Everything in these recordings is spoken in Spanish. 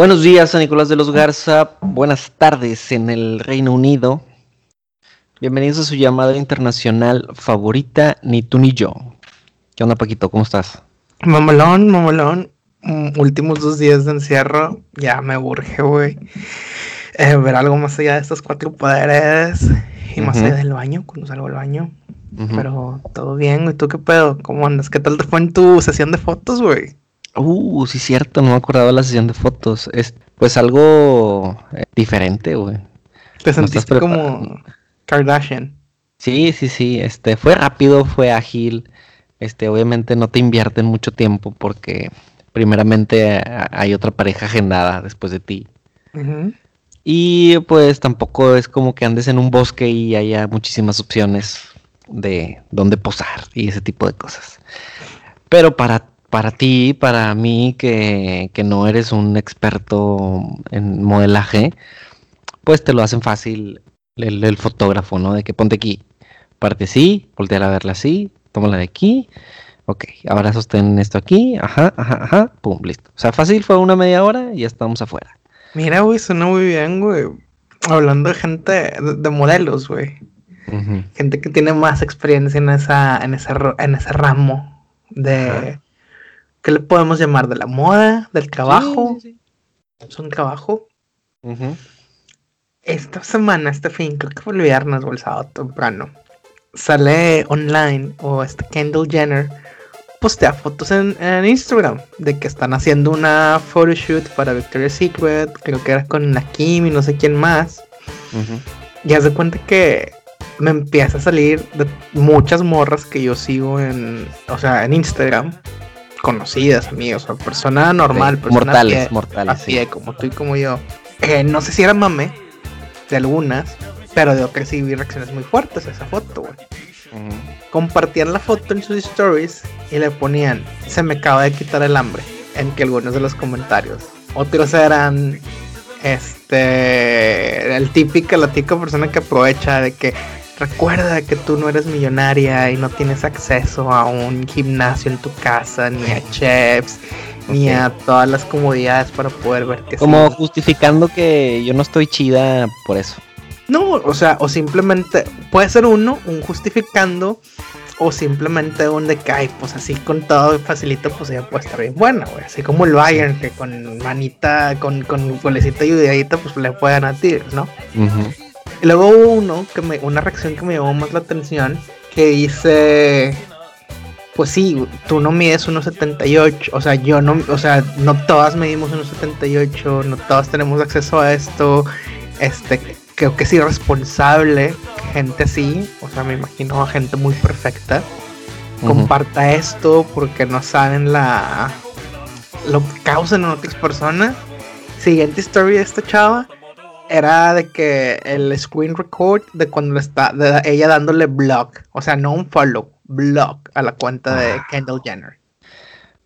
Buenos días, San Nicolás de los Garza. Buenas tardes en el Reino Unido. Bienvenidos a su llamada internacional favorita, ni tú ni yo. ¿Qué onda, Paquito? ¿Cómo estás? Mamalón, mamalón. Mm, últimos dos días de encierro, ya me urge, güey. Eh, ver algo más allá de estos cuatro poderes y más allá del baño, cuando salgo del baño. Pero todo bien, ¿y tú qué pedo? ¿Cómo andas? ¿Qué tal te fue en tu sesión de fotos, güey? Uh, sí, cierto, no me acordaba de la sesión de fotos. Es pues algo eh, diferente, güey. ¿Te sentiste como Kardashian? Sí, sí, sí. Este, fue rápido, fue ágil. Este, obviamente no te invierten mucho tiempo porque primeramente hay otra pareja agendada después de ti. Y pues tampoco es como que andes en un bosque y haya muchísimas opciones de dónde posar y ese tipo de cosas. Pero para, para ti, para mí, que, que no eres un experto en modelaje, pues te lo hacen fácil el, fotógrafo, ¿no? De que ponte aquí, parte así, voltear a verla así, tómala de aquí, ok, ahora sostén esto aquí, ajá, ajá, ajá, pum, listo. O sea, fácil fue una media hora y ya estamos afuera. Mira, güey, suena muy bien, güey. Hablando de gente, de modelos, güey. Gente que tiene más experiencia en esa, en ese, en ese ramo de ¿qué le podemos llamar? de la moda, del trabajo. Es un trabajo. Esta semana, este fin, creo que fue el viernes o el sábado temprano, sale online o este Kendall Jenner postea fotos en, Instagram de que están haciendo una photoshoot para Victoria's Secret, creo que era con la Kim y no sé quién más. Y haz de cuenta que me empieza a salir de muchas morras que yo sigo en, o sea, en Instagram, conocidas, amigos, o persona normal, mortales, mortales, sí. como tú y como yo. Eh, no sé si era mame de algunas, pero de otras sí vi reacciones muy fuertes a esa foto, güey. Compartían la foto en sus stories y le ponían, se me acaba de quitar el hambre, en que algunos de los comentarios. Otros eran, este, el típico, la típica persona que aprovecha de que Recuerda que tú no eres millonaria y no tienes acceso a un gimnasio en tu casa, ni a chefs, ni a todas las comodidades para poder ver que Como justificando que yo no estoy chida por eso. No, o sea, o simplemente puede ser uno, un justificando, o simplemente un de que, ay, pues así con todo facilito, pues ya puede estar bien buena, güey. Así como el Bayern, que con manita, con, con golecita y pues le pueden a ti, ¿no? Y luego hubo uno que me, una reacción que me llamó más la atención, que dice, pues sí, tú no mides 1.78, o sea, yo no, o sea, no todas medimos 1.78, no todas tenemos acceso a esto, este, creo que es irresponsable gente así, o sea, me imagino a gente muy perfecta, comparta esto porque no saben la, lo que causan en otras personas. Siguiente historia de esta chava era de que el screen record de cuando está de ella dándole block, o sea, no un follow, block a la cuenta de ah. Kendall Jenner.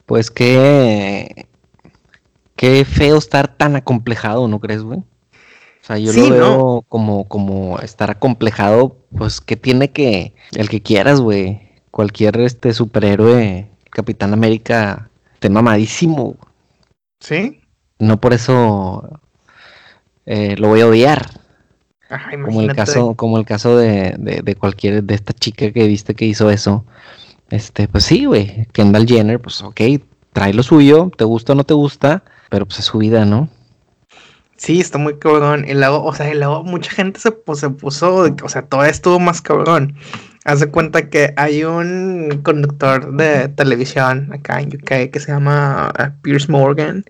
Pues qué qué feo estar tan acomplejado, ¿no crees, güey? O sea, yo lo veo como como estar acomplejado, pues que tiene que el que quieras, güey. Cualquier este superhéroe, Capitán América, te mamadísimo. ¿Sí? No por eso eh, lo voy a odiar. como el caso, como el caso de, de, cualquier, de esta chica que viste que hizo eso. Este, pues sí, güey. Kendall Jenner, pues ok, trae lo suyo, te gusta o no te gusta, pero pues es su vida, ¿no? Sí, está muy cabrón. Y luego, o sea, y luego mucha gente se, pues, se puso, o sea, todo estuvo más cabrón. Haz de cuenta que hay un conductor de televisión acá en UK que se llama uh, Pierce Morgan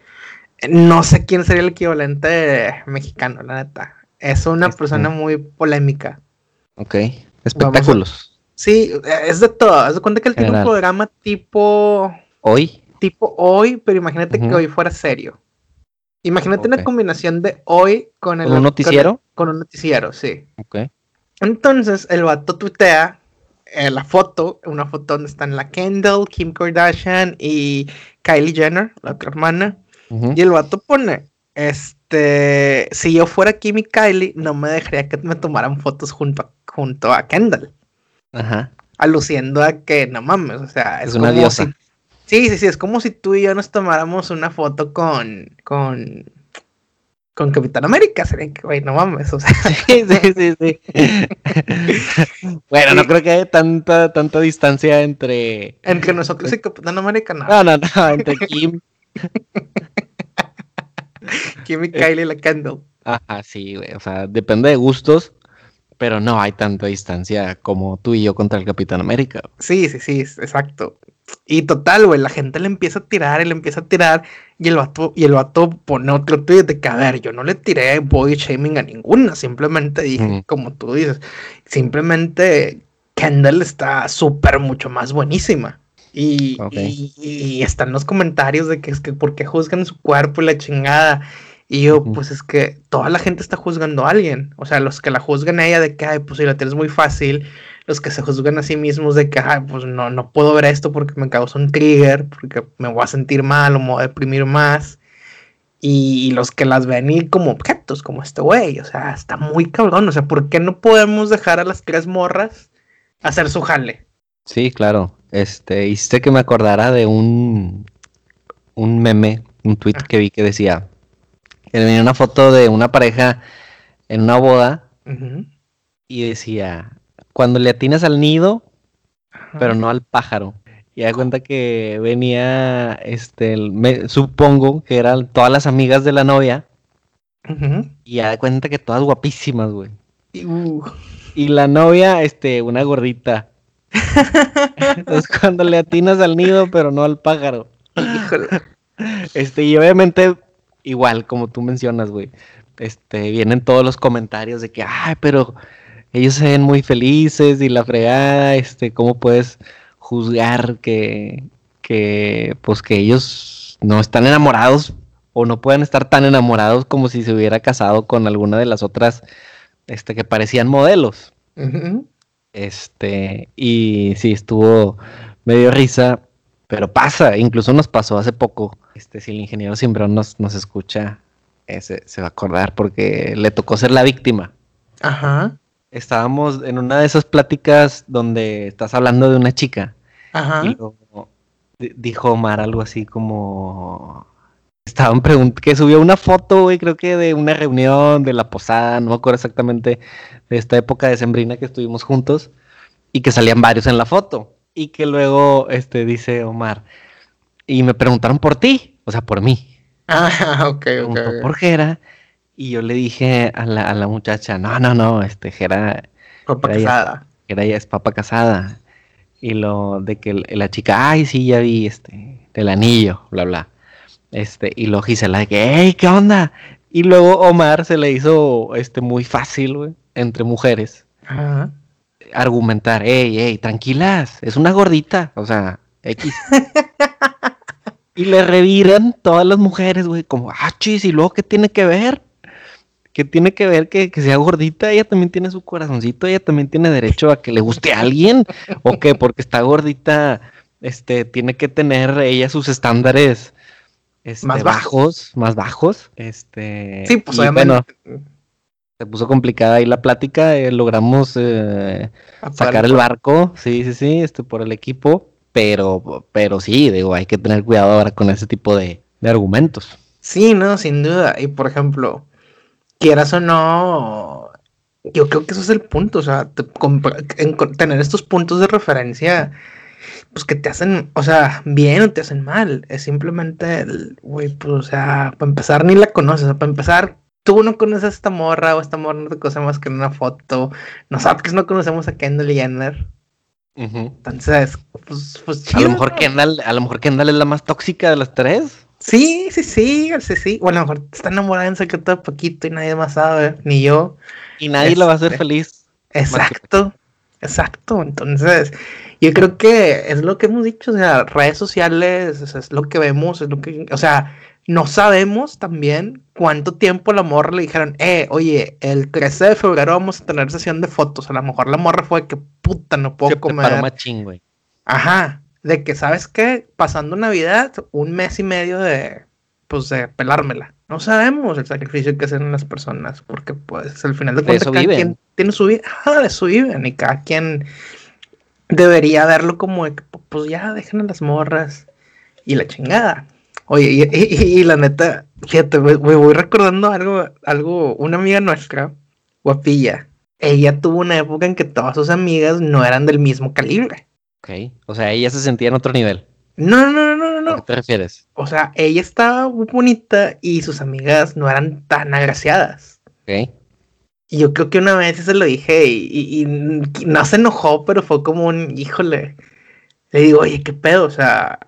no sé quién sería el equivalente mexicano, la neta. Es una este. persona muy polémica. Ok. Espectáculos. sí, es de todo. Haz de cuenta que él tiene un programa tipo. Hoy. Tipo hoy, pero imagínate que hoy fuera serio. Imagínate una combinación de hoy con el. un noticiero? Con, un noticiero, sí. Ok. Entonces, el vato tuitea eh, la foto, una foto donde están la Kendall, Kim Kardashian y Kylie Jenner, la otra hermana. Y el vato pone, este, si yo fuera Kim y Kylie, no me dejaría que me tomaran fotos junto a, junto a Kendall. Ajá. Aluciendo a que, no mames, o sea, es, una diosa. sí, sí, sí, es como si tú y yo nos tomáramos una foto con, con, con Capitán América, sería que, güey, no mames, o sea. Sí, sí, sí, sí. bueno, no creo que haya tanta, tanta distancia entre... Entre nosotros y Capitán América, no. No, no, no, entre Kim... Kim y Kylie la Kendall. Ajá, sí, güey, o sea, depende de gustos, pero no hay tanta distancia como tú y yo contra el Capitán América. Sí, sí, sí, exacto. Y total, güey, la gente le empieza a tirar y le empieza a tirar. Y el vato, y el vato pone otro tweet de que, a ver, yo no le tiré body shaming a ninguna. Simplemente dije, como tú dices, simplemente Kendall está súper mucho más buenísima. Y, y, están los comentarios de que es que por qué juzgan su cuerpo y la chingada. Y yo, pues es que toda la gente está juzgando a alguien. O sea, los que la juzgan a ella de que, ay, pues si la tienes muy fácil, los que se juzgan a sí mismos de que, ay, pues no, no puedo ver esto porque me causa un trigger, porque me voy a sentir mal o me voy a deprimir más. Y, los que las ven y como objetos, como este güey, o sea, está muy cabrón. O sea, ¿por qué no podemos dejar a las tres morras hacer su jale? Sí, claro. Este, hiciste que me acordara de un, un meme, un tweet ah. que vi que decía que venía una foto de una pareja en una boda y decía, cuando le atinas al nido, pero no al pájaro. Y da cuenta que venía, este, me, supongo que eran todas las amigas de la novia. Y da cuenta que todas guapísimas, güey. Uh. Y la novia, este, una gordita. Entonces cuando le atinas al nido, pero no al pájaro. Este, y obviamente, igual, como tú mencionas, güey. Este, vienen todos los comentarios de que, ay, pero ellos se ven muy felices y la fregada, este, ¿cómo puedes juzgar que, que, pues que ellos no están enamorados o no puedan estar tan enamorados como si se hubiera casado con alguna de las otras, este, que parecían modelos? Este, y sí, estuvo medio risa, pero pasa, incluso nos pasó hace poco. Este, si el ingeniero Simbrón nos, nos escucha, ese, se va a acordar porque le tocó ser la víctima. Ajá estábamos en una de esas pláticas donde estás hablando de una chica. Ajá. Y dijo Omar algo así como. Estaban preguntando que subió una foto, güey, creo que de una reunión de la posada, no me acuerdo exactamente de esta época de Sembrina que estuvimos juntos, y que salían varios en la foto. Y que luego este, dice Omar, y me preguntaron por ti, o sea, por mí. Ah, ok, ok. ¿Por qué era? Y yo le dije a la, a la muchacha, no, no, no, este, Jera... Papa casada. Jera ya es papa casada. Y lo de que la chica, ay, sí, ya vi, este, el anillo, bla, bla. Este, y lo Gisela de que, hey, ¿qué onda? Y luego Omar se le hizo, este, muy fácil, güey, entre mujeres. Ajá. Argumentar, hey, hey, tranquilas, es una gordita, o sea, X. y le reviran todas las mujeres, güey, como, ah, chis, ¿y luego qué tiene que ver? que tiene que ver que, sea gordita, ella también tiene su corazoncito, ella también tiene derecho a que le guste a alguien, o que porque está gordita, este, tiene que tener ella sus estándares este, más bajos, más bajos, este. Sí, pues Bueno, se puso complicada ahí la plática, eh, logramos eh, sacar el barco, sí, sí, sí, este, por el equipo, pero, pero sí, digo, hay que tener cuidado ahora con ese tipo de, de argumentos. Sí, no, sin duda. Y por ejemplo, quieras o no, yo creo que eso es el punto, o sea, tener estos puntos de referencia, pues que te hacen, o sea, bien o te hacen mal, es simplemente, güey, pues, o sea, para empezar ni la conoces, para empezar, tú no conoces a esta morra o esta morra no te conoce más que en una foto, no sabes que no conocemos a Kendall Jenner. Entonces, pues, pues chido, A lo mejor Kendall, a lo mejor Kendall es la más tóxica de las tres. Sí, sí, sí, sí, sí. Bueno, a lo mejor está enamorada en secreto de poquito y nadie más sabe, ni yo. Y nadie lo va a hacer este, feliz. Exacto, exacto. Entonces, yo creo que es lo que hemos dicho, o sea, redes sociales, es lo que vemos, es lo que, o sea, no sabemos también cuánto tiempo la morra le dijeron, eh, oye, el 13 de febrero vamos a tener sesión de fotos. A lo mejor la morra fue que puta, no puedo comer. Machín, güey. Ajá de que, ¿sabes qué? Pasando Navidad, un mes y medio de, pues, de pelármela. No sabemos el sacrificio que hacen las personas, porque, pues, al final de cuentas, cada quien tiene su vida, ah, de su vida, y cada quien debería verlo como, pues, ya, dejen a las morras y la chingada. Oye, y, la neta, fíjate, me, voy recordando algo, algo, una amiga nuestra, guapilla, ella tuvo una época en que todas sus amigas no eran del mismo calibre. Ok, o sea, ella se sentía en otro nivel. No, no, no, no, no. ¿A qué te refieres? O sea, ella estaba muy bonita y sus amigas no eran tan agraciadas. Ok. Y yo creo que una vez se lo dije y, y, no se enojó, pero fue como un, híjole. Le digo, oye, ¿qué pedo? O sea,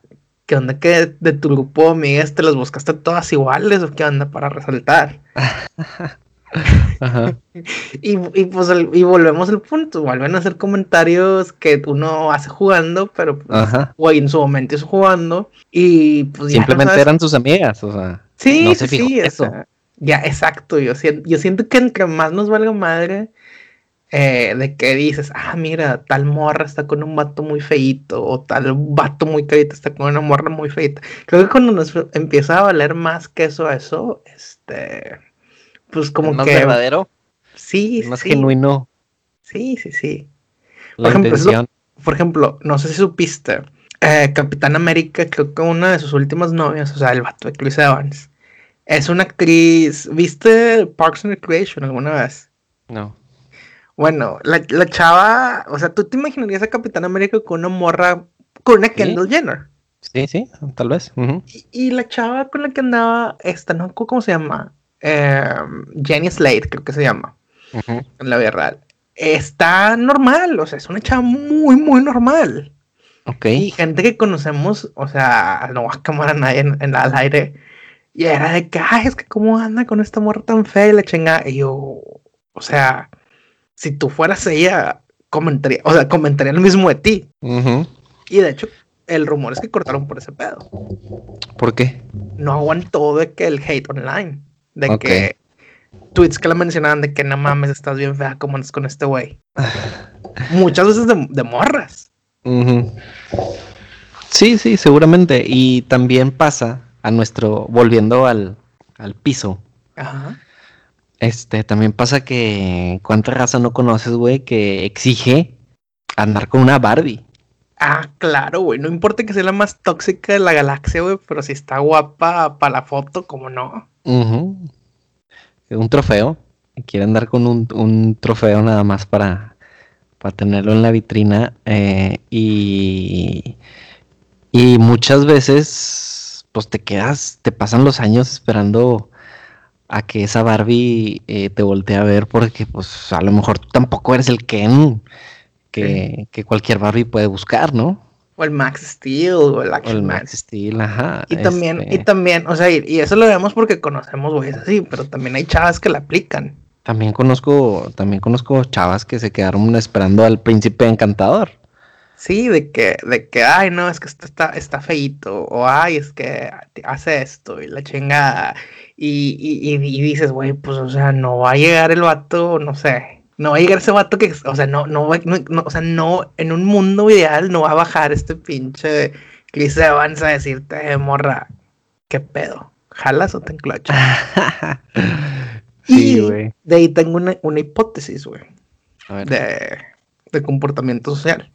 ¿qué onda que de tu grupo de amigas te las buscaste todas iguales o qué onda para resaltar? Ajá. y, pues y volvemos al punto, vuelven a hacer comentarios que uno hace jugando, pero pues, güey, en su momento hizo jugando y pues simplemente eran sus amigas, o sea, sí, no se sí, eso. ya, exacto, yo siento, yo siento que entre más nos valga madre, eh, de que dices, ah, mira, tal morra está con un vato muy feito, o tal vato muy carita está con una morra muy feita. Creo que cuando nos empieza a valer más que eso eso, este, pues como más que... verdadero. Sí, más genuino. Sí, sí, sí. por, ejemplo, por ejemplo, no sé si supiste, eh, Capitán América, creo que una de sus últimas novias, o sea, el vato de Chris Evans, es una actriz. ¿Viste Parks and Recreation alguna vez? No. Bueno, la, chava, o sea, tú te imaginarías a Capitán América con una morra, con una Kendall Jenner. Sí, sí, tal vez. y, la chava con la que andaba, esta, ¿no? ¿Cómo se llama? Eh, Jenny Slade, creo que se llama. En la vida real. Está normal, o sea, es una chava muy, muy normal. Ok. Y gente que conocemos, o sea, no va a quemar a nadie en, en al aire. Y era de que, ay, es que cómo anda con esta morra tan fea y la chingada. Y yo, o sea, si tú fueras ella, comentaría, o sea, comentaría lo mismo de ti. Y de hecho, el rumor es que cortaron por ese pedo. ¿Por qué? No aguantó de que el hate online, de que tweets que le mencionaban de que no mames, estás bien fea, como andas con este güey. Muchas veces de, morras. Sí, sí, seguramente. Y también pasa a nuestro, volviendo al, al piso. Ajá. Este, también pasa que cuánta raza no conoces, güey, que exige andar con una Barbie. Ah, claro, güey. No importa que sea la más tóxica de la galaxia, güey, pero si está guapa para la foto, ¿cómo no? Un trofeo. Quiere andar con un, trofeo nada más para, para tenerlo en la vitrina. Eh, y, y muchas veces, pues te quedas, te pasan los años esperando a que esa Barbie eh, te voltee a ver porque pues a lo mejor tú tampoco eres el Ken que, cualquier Barbie puede buscar, ¿no? O el Max Steel o el Action o el Max Steel, ajá. Y también, y este también, o sea, y, eso lo vemos porque conocemos güeyes así, pero también hay chavas que la aplican. También conozco, también conozco chavas que se quedaron esperando al príncipe encantador. Sí, de que, de que, ay, no, es que esto está, está feito, o ay, es que hace esto, y la chingada. Y, y, dices, güey, pues, o sea, no va a llegar el vato, no sé, no va a llegar ese vato que, o sea, no, no, no, o sea, no, en un mundo ideal no va a bajar este pinche Chris Evans a decirte, eh, morra, ¿qué pedo? ¿Jalas o te enclochas? sí, güey. De ahí tengo una, una hipótesis, güey, de, de comportamiento social.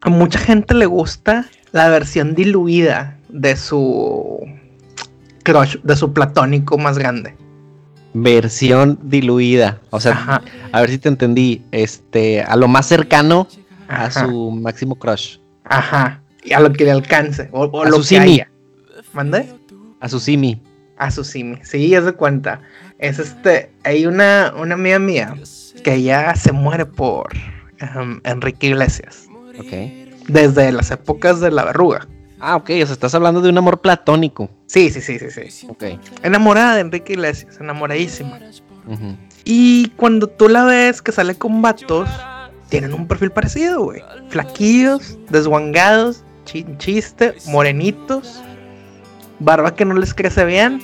A mucha gente le gusta la versión diluida de su crush, de su platónico más grande. Versión diluida. O sea, a ver si te entendí. Este, a lo más cercano a su máximo crush. Ajá. Y a lo que le alcance. O, a lo su que haya. ¿Mande? A su simi. A su simi. Sí, ya se cuenta. Es este. Hay una, una amiga mía que ya se muere por Enrique Iglesias. Ok. Desde las épocas de la verruga. Ah, ok, o sea, estás hablando de un amor platónico. Sí, sí, sí, sí, sí. Ok. Enamorada de Enrique Iglesias, enamoradísima. Y cuando tú la ves que sale con vatos, tienen un perfil parecido, güey. Flaquillos, desguangados, chiste, morenitos, barba que no les crece bien.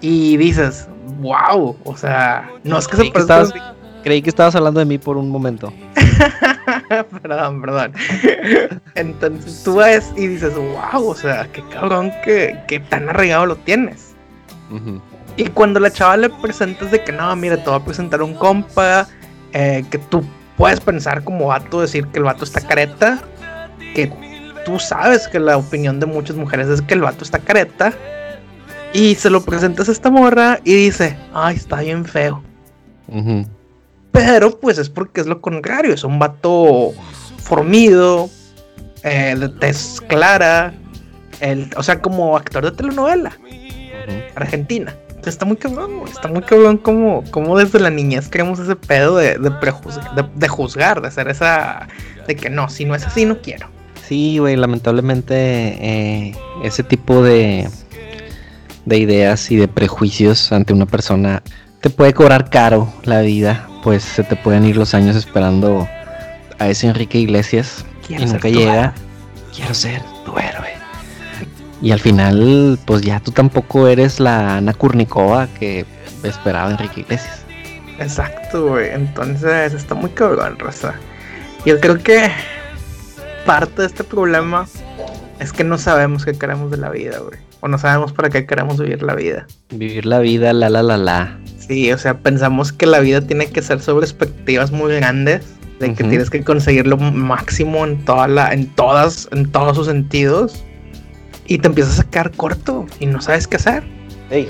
Y dices, wow, o sea, no es que se Creí que estabas hablando de mí por un momento. perdón, perdón. Entonces tú ves y dices, wow, o sea, qué cabrón que, que tan arraigado lo tienes. Y cuando la chava le presentas de que no, mira, te voy a presentar un compa, eh, que tú puedes pensar como vato, decir que el vato está careta, que tú sabes que la opinión de muchas mujeres es que el vato está careta. Y se lo presentas a esta morra y dice, ay, está bien feo. Pero pues es porque es lo contrario, es un vato formido, eh, de tez clara, el, o sea, como actor de telenovela argentina. está muy cabrón, está muy cabrón como, como desde la niñez creemos ese pedo de, de, de, juzgar, de hacer esa, de que no, si no es así, no quiero. Sí, güey, lamentablemente eh, ese tipo de, de ideas y de prejuicios ante una persona te puede cobrar caro la vida, pues se te pueden ir los años esperando a ese Enrique Iglesias y nunca llega. Quiero ser tu héroe. Y al final, pues ya tú tampoco eres la Ana Kurnikova que esperaba Enrique Iglesias. Exacto, güey. Entonces está muy cabrón, Rosa. Yo creo que parte de este problema es que no sabemos qué queremos de la vida, güey. O no sabemos para qué queremos vivir la vida. Vivir la vida, la la la la. Sí, o sea, pensamos que la vida tiene que ser sobre expectativas muy grandes, de que tienes que conseguir lo máximo en toda la, en todas, en todos sus sentidos y te empiezas a quedar corto y no sabes qué hacer. Sí.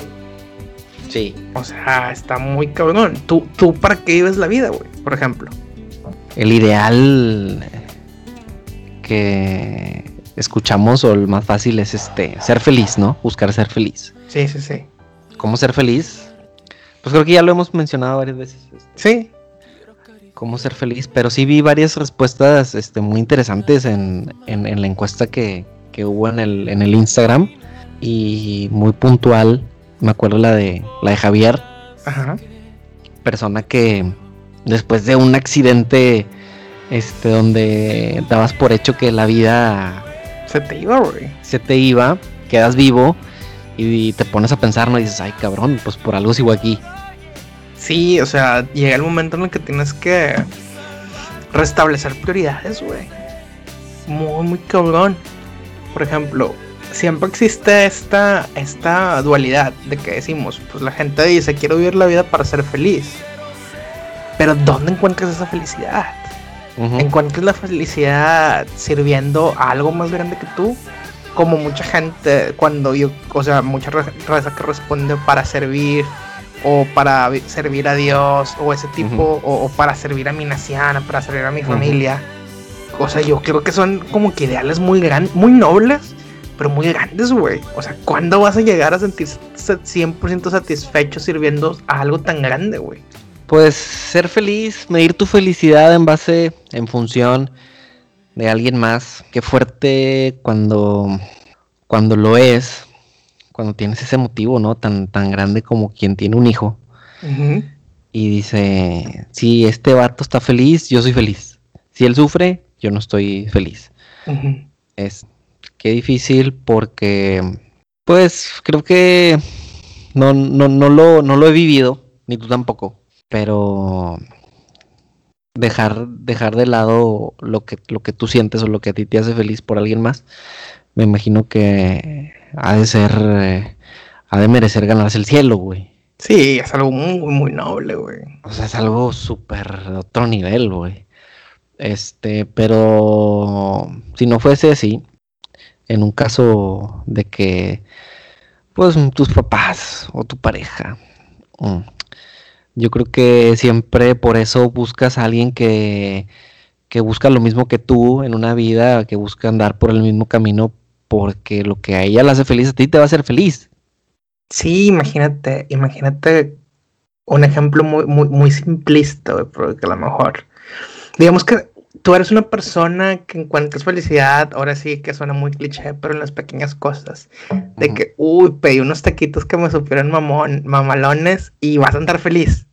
Sí. O sea, está muy cabrón. ¿Tú, tú para qué vives la vida, güey? Por ejemplo. El ideal que escuchamos o el más fácil es este ser feliz, ¿no? Buscar ser feliz. Sí, sí, sí. ¿Cómo ser feliz? Pues creo que ya lo hemos mencionado varias veces. Sí. Cómo ser feliz, pero sí vi varias respuestas este, muy interesantes en, en la encuesta que, que hubo en el, en el Instagram y muy puntual. Me acuerdo la de la de Javier. Ajá. Persona que después de un accidente este donde dabas por hecho que la vida se te iba, güey. Se te iba, quedas vivo y te pones a pensar, no y dices, "Ay, cabrón, pues por algo sigo aquí." Sí, o sea, llega el momento en el que tienes que restablecer prioridades, güey. Muy, muy cabrón por ejemplo, siempre existe esta, esta dualidad de que decimos, pues la gente dice, quiero vivir la vida para ser feliz. Pero ¿dónde encuentras esa felicidad? ¿Encuentras la felicidad sirviendo a algo más grande que tú? Como mucha gente, cuando yo, o sea, mucha raza que responde para servir, o para servir a Dios, o ese tipo, o, para servir a mi naciana, para servir a mi familia o sea, yo creo que son como que ideales muy grandes, muy nobles, pero muy grandes, güey. O sea, ¿cuándo vas a llegar a sentirse 100% satisfecho sirviendo a algo tan grande, güey? Pues ser feliz, medir tu felicidad en base, en función de alguien más. Qué fuerte cuando, cuando lo es, cuando tienes ese motivo, ¿no? Tan, tan grande como quien tiene un hijo. Y dice, si este vato está feliz, yo soy feliz. Si él sufre, yo no estoy feliz. Es que difícil porque, pues, creo que no, no, no, lo, no lo he vivido, ni tú tampoco, pero dejar, dejar de lado lo que, lo que tú sientes o lo que a ti te hace feliz por alguien más, me imagino que ha de ser, eh, ha de merecer ganarse el cielo, güey. Sí, es algo muy, muy noble, güey. O sea, es algo súper de otro nivel, güey. Este, pero si no fuese así, en un caso de que, pues, tus papás o tu pareja, mm, yo creo que siempre por eso buscas a alguien que, que busca lo mismo que tú en una vida, que busca andar por el mismo camino, porque lo que a ella le hace feliz a ti te va a hacer feliz. Sí, imagínate, imagínate un ejemplo muy, muy, muy simplista, porque a lo mejor digamos que tú eres una persona que encuentras felicidad, ahora sí que suena muy cliché, pero en las pequeñas cosas. De que, uy, pedí unos taquitos que me supieron mamón, mamalones y vas a andar feliz.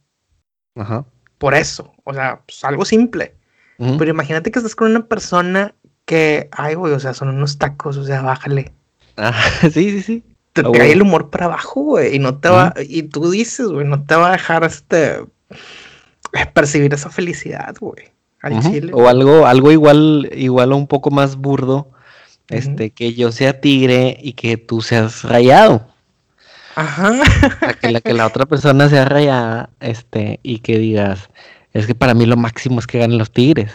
Ajá. Por eso, o sea, pues algo simple. Pero imagínate que estás con una persona que, ay, güey, o sea, son unos tacos, o sea, bájale. Ah, sí, sí, sí. Te ah, cae el humor para abajo, güey, y no te va, y tú dices, güey, no te va a dejar este percibir esa felicidad, güey. O algo, algo igual, igual o un poco más burdo, este, que yo sea tigre y que tú seas rayado. Ajá. que la, que la otra persona sea rayada, este, y que digas, es que para mí lo máximo es que ganen los tigres.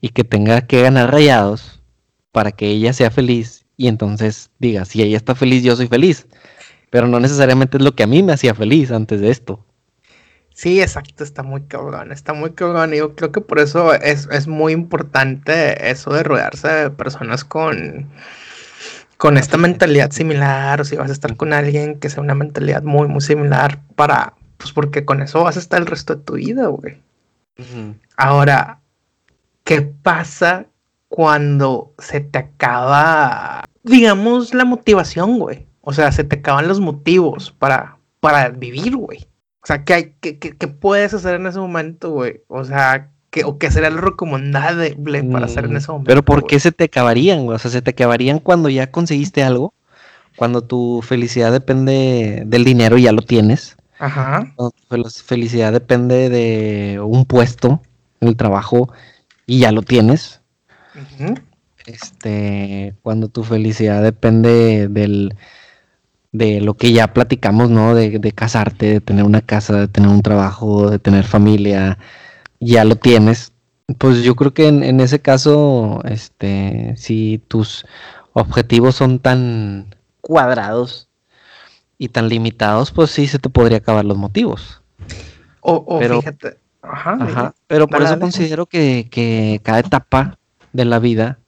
Y que tenga que ganar rayados para que ella sea feliz y entonces diga, si ella está feliz, yo soy feliz. Pero no necesariamente es lo que a mí me hacía feliz antes de esto. Sí, exacto, está muy cabrón, está muy cabrón. Y yo creo que por eso es, es muy importante eso de rodearse de personas con, con esta mentalidad similar, o si vas a estar con alguien que sea una mentalidad muy, muy similar para, pues porque con eso vas a estar el resto de tu vida, güey. Ahora, ¿qué pasa cuando se te acaba, digamos, la motivación, güey? O sea, se te acaban los motivos para, para vivir, güey. O sea, ¿qué, hay, qué, qué, puedes hacer en ese momento, güey? O sea, ¿qué, o qué sería lo recomendable para hacer en mm, ese momento? Pero ¿por qué se te acabarían, güey? O sea, se te acabarían cuando ya conseguiste algo, cuando tu felicidad depende del dinero y ya lo tienes. Ajá. Cuando tu felicidad depende de un puesto en el trabajo y ya lo tienes. Este, cuando tu felicidad depende del de lo que ya platicamos, ¿no? De, casarte, de tener una casa, de tener un trabajo, de tener familia, ya lo tienes. Pues yo creo que en, ese caso, este, si tus objetivos son tan cuadrados y tan limitados, pues sí se te podría acabar los motivos. O, pero, fíjate, ajá, pero por eso considero que, que cada etapa de la vida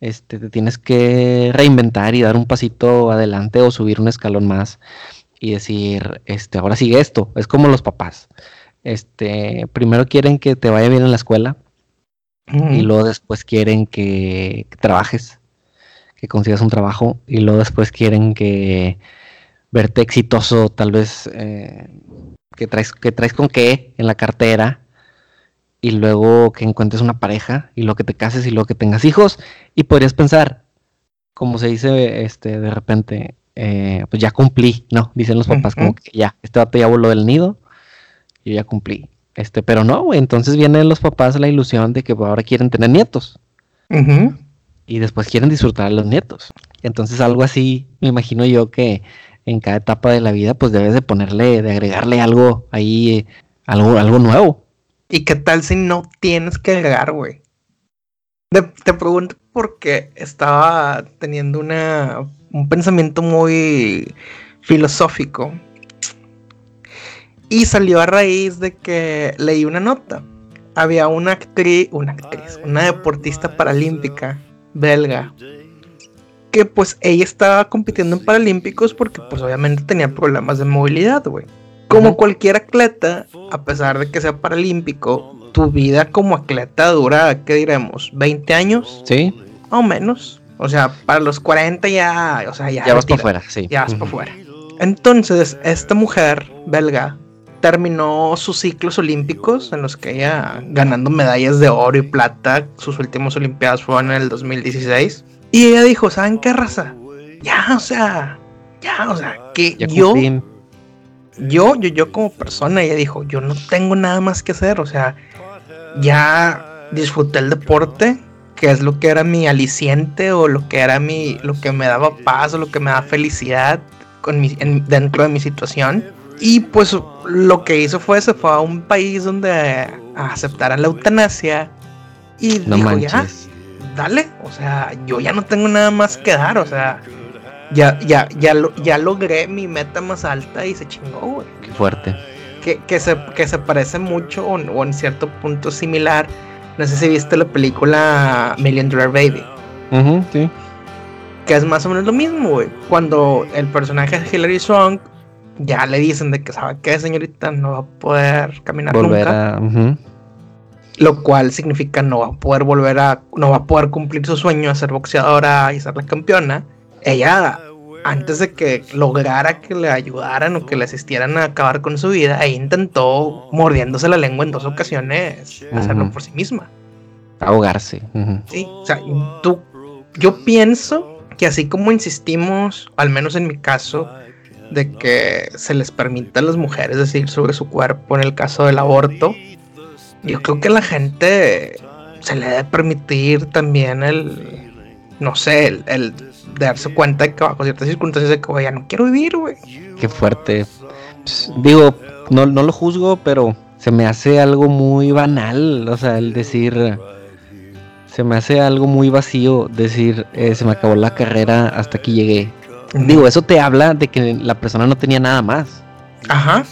este, te tienes que reinventar y dar un pasito adelante o subir un escalón más y decir, este, ahora sigue esto. Es como los papás. Este, primero quieren que te vaya bien en la escuela y luego después quieren que, trabajes, que consigas un trabajo y luego después quieren que verte exitoso, tal vez eh, que traes que traes con qué en la cartera y luego que encuentres una pareja y luego que te cases y luego que tengas hijos. Y podrías pensar, como se dice este de repente, eh, pues ya cumplí, ¿no? Dicen los papás como que ya, este vato ya voló del nido, yo ya cumplí. Este, pero no, güey, entonces vienen los papás la ilusión de que ahora quieren tener nietos. Y después quieren disfrutar a los nietos. Entonces algo así, me imagino yo que en cada etapa de la vida, pues debes de ponerle, de agregarle algo ahí, eh, algo, algo nuevo. ¿Y qué tal si no tienes que agregar, güey? Te, pregunto porque estaba teniendo una, un pensamiento muy filosófico. Y salió a raíz de que leí una nota. Había una actriz, una actriz, una deportista paralímpica belga, que pues ella estaba compitiendo en Paralímpicos porque pues obviamente tenía problemas de movilidad, güey. Como cualquier atleta, a pesar de que sea paralímpico, tu vida como atleta dura, ¿qué diremos? ¿20 años? Sí. O menos. O sea, para los 40 ya, o sea, ya. Ya vas para afuera, sí. Ya vas para afuera. Entonces, esta mujer belga terminó sus ciclos olímpicos en los que ella ganando medallas de oro y plata, sus últimos olimpiadas fueron en el 2016. Y ella dijo, ¿saben qué raza? Ya, o sea, ya, o sea, que yo yo, yo, yo como persona, ella dijo, yo no tengo nada más que hacer, o sea, ya disfruté el deporte, que es lo que era mi aliciente o lo que era mi, lo que me daba paz o lo que me daba felicidad con mi, dentro de mi situación. Y pues lo que hizo fue, se fue a un país donde aceptaran la eutanasia y dijo, ya, dale, o sea, yo ya no tengo nada más que dar, o sea, ya, ya, ya, lo, ya logré mi meta más alta y se chingó, güey. Qué fuerte. Que, que, se, que se parece mucho o, en cierto punto similar. No sé si viste la película Million Dollar Baby. sí. Que es más o menos lo mismo, güey. Cuando el personaje de Hilary Swank ya le dicen de que sabe que señorita no va a poder caminar nunca. Lo cual significa no va a poder volver a, no va a poder cumplir su sueño de ser boxeadora y ser la campeona ella, antes de que lograra que le ayudaran o que le asistieran a acabar con su vida, ella intentó, mordiéndose la lengua en dos ocasiones, hacerlo por sí misma. Ahogarse. Sí, o sea, tú, yo pienso que así como insistimos, al menos en mi caso, de que se les permita a las mujeres decir sobre su cuerpo en el caso del aborto, yo creo que a la gente se le debe permitir también el, no sé, el darse cuenta de que bajo ciertas circunstancias de que, ya no quiero vivir, güey. Qué fuerte. Pues, digo, no, no lo juzgo, pero se me hace algo muy banal, o sea, el decir, se me hace algo muy vacío decir, eh, se me acabó la carrera, hasta aquí llegué. Digo, eso te habla de que la persona no tenía nada más. Ajá.